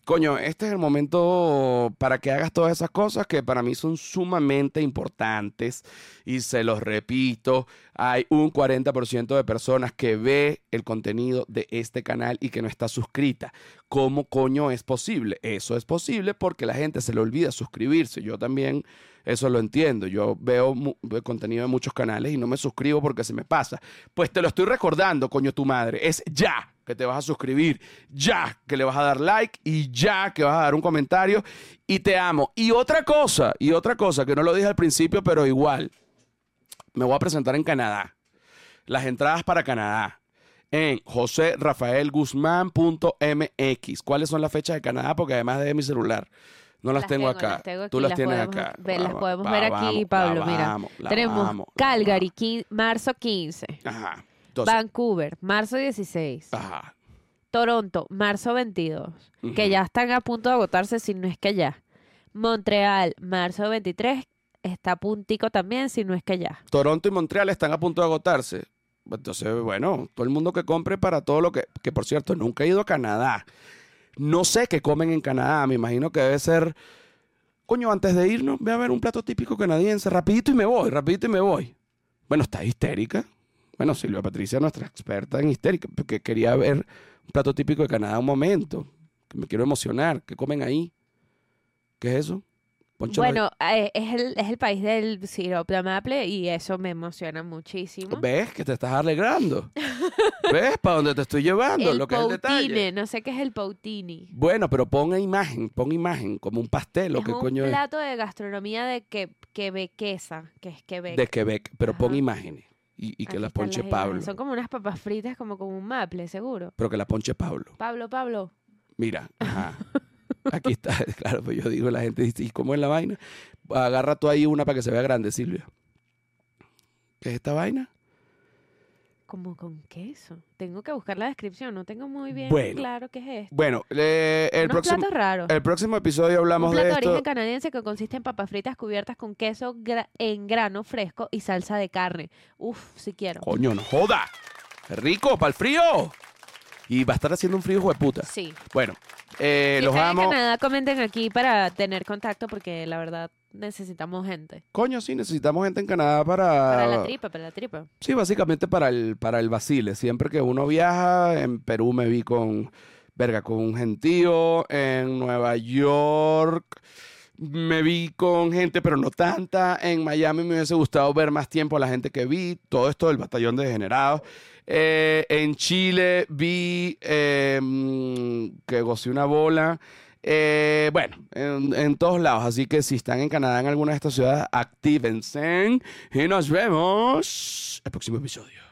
S1: coño, este es el momento para que hagas todas esas cosas que para mí son sumamente importantes y se los repito, hay un 40% de personas que ve el contenido de este canal y que no está suscrita. ¿Cómo coño es posible? Eso es posible porque la gente se le olvida suscribirse. Yo también eso lo entiendo. Yo veo contenido de muchos canales y no me suscribo porque se me pasa. Pues te lo estoy recordando, coño tu madre. Es ya que te vas a suscribir, ya que le vas a dar like y ya que vas a dar un comentario y te amo. Y otra cosa, y otra cosa que no lo dije al principio, pero igual, me voy a presentar en Canadá. Las entradas para Canadá en josérafaelguzmán.mx. ¿Cuáles son las fechas de Canadá? Porque además de mi celular, no las, tengo, acá.
S2: las tengo
S1: Tú las,
S2: las
S1: tienes
S2: podemos
S1: acá.
S2: las podemos
S1: va-
S2: ver aquí,
S1: vamos,
S2: Pablo, mira.
S1: vamos,
S2: Tenemos
S1: vamos,
S2: Calgary, marzo 15.
S1: Ajá. Entonces,
S2: Vancouver, marzo 16.
S1: ajá.
S2: Toronto, marzo 22.
S1: Ujú.
S2: Que ya están a punto de agotarse, si no es que ya. Montreal, marzo 23. Está a puntico también, si no es que ya.
S1: Toronto y Montreal están a punto de agotarse. Entonces, bueno, todo el mundo que compre para todo lo que... Que por cierto, nunca he ido a Canadá. No sé qué comen en Canadá. Me imagino que debe ser... Coño, antes de irnos, voy a ver un plato típico canadiense. Rapidito y me voy, rapidito y me voy. Bueno, está histérica. Bueno, Silvia Patricia, nuestra experta en histérica, porque quería ver un plato típico de Canadá un momento. Que me quiero emocionar. ¿Qué comen ahí? ¿Qué es eso? Poncho
S2: Bueno, eh, es, el, es el país del sirope de maple y eso me emociona muchísimo.
S1: ¿Ves que te estás alegrando? ¿Ves para dónde te estoy llevando?
S2: el
S1: lo que es el detalle.
S2: poutine, no sé qué es el poutini.
S1: Bueno, pero pon imagen, pon imagen, como un pastel o
S2: es
S1: qué
S2: un
S1: coño
S2: plato de gastronomía de que, quebequesa, que es
S1: es.
S2: Quebec.
S1: De Quebec, pero pon
S2: Ajá.
S1: imágenes. Y, y que
S2: Aquí
S1: la
S2: están
S1: ponche
S2: las
S1: Pablo.
S2: Son como unas papas fritas, como con un maple, seguro.
S1: Pero que la ponche Pablo.
S2: Pablo, Pablo.
S1: Mira, ajá. Aquí está, claro, pues yo digo, la gente dice, ¿y cómo es la vaina? Agarra tú ahí una para que se vea grande, Silvia. ¿Qué es esta vaina?
S2: Como con queso. Tengo que buscar la descripción, no tengo muy bien
S1: Bueno.
S2: claro qué es esto.
S1: Bueno, le- el,
S2: Unos
S1: próximo,
S2: platos raros.
S1: el próximo episodio hablamos
S2: un plato
S1: de
S2: de
S1: esto.
S2: origen canadiense que consiste en papas fritas cubiertas con queso gra- en grano fresco y salsa de carne. Uf, si quiero.
S1: Coño, no joda. ¡Qué rico, para el frío! Y va a estar haciendo un frío hijo de puta.
S2: Sí.
S1: Bueno, eh,
S2: Si
S1: los
S2: están en
S1: amo.
S2: Canadá, comenten aquí para tener contacto porque la verdad necesitamos gente.
S1: Coño, sí, necesitamos gente en Canadá para...
S2: Para la tripa, para la tripa.
S1: Sí, básicamente para el, para el vacile. Siempre que uno viaja, en Perú me vi con, verga, con un gentío, en Nueva York me vi con gente, pero no tanta. En Miami me hubiese gustado ver más tiempo a la gente que vi, todo esto del batallón de degenerados. Eh, en Chile vi eh, mm, que gocé una bola. Eh, bueno, en, en todos lados. Así que si están en Canadá, en alguna de estas ciudades, actívense. Y nos vemos el próximo episodio.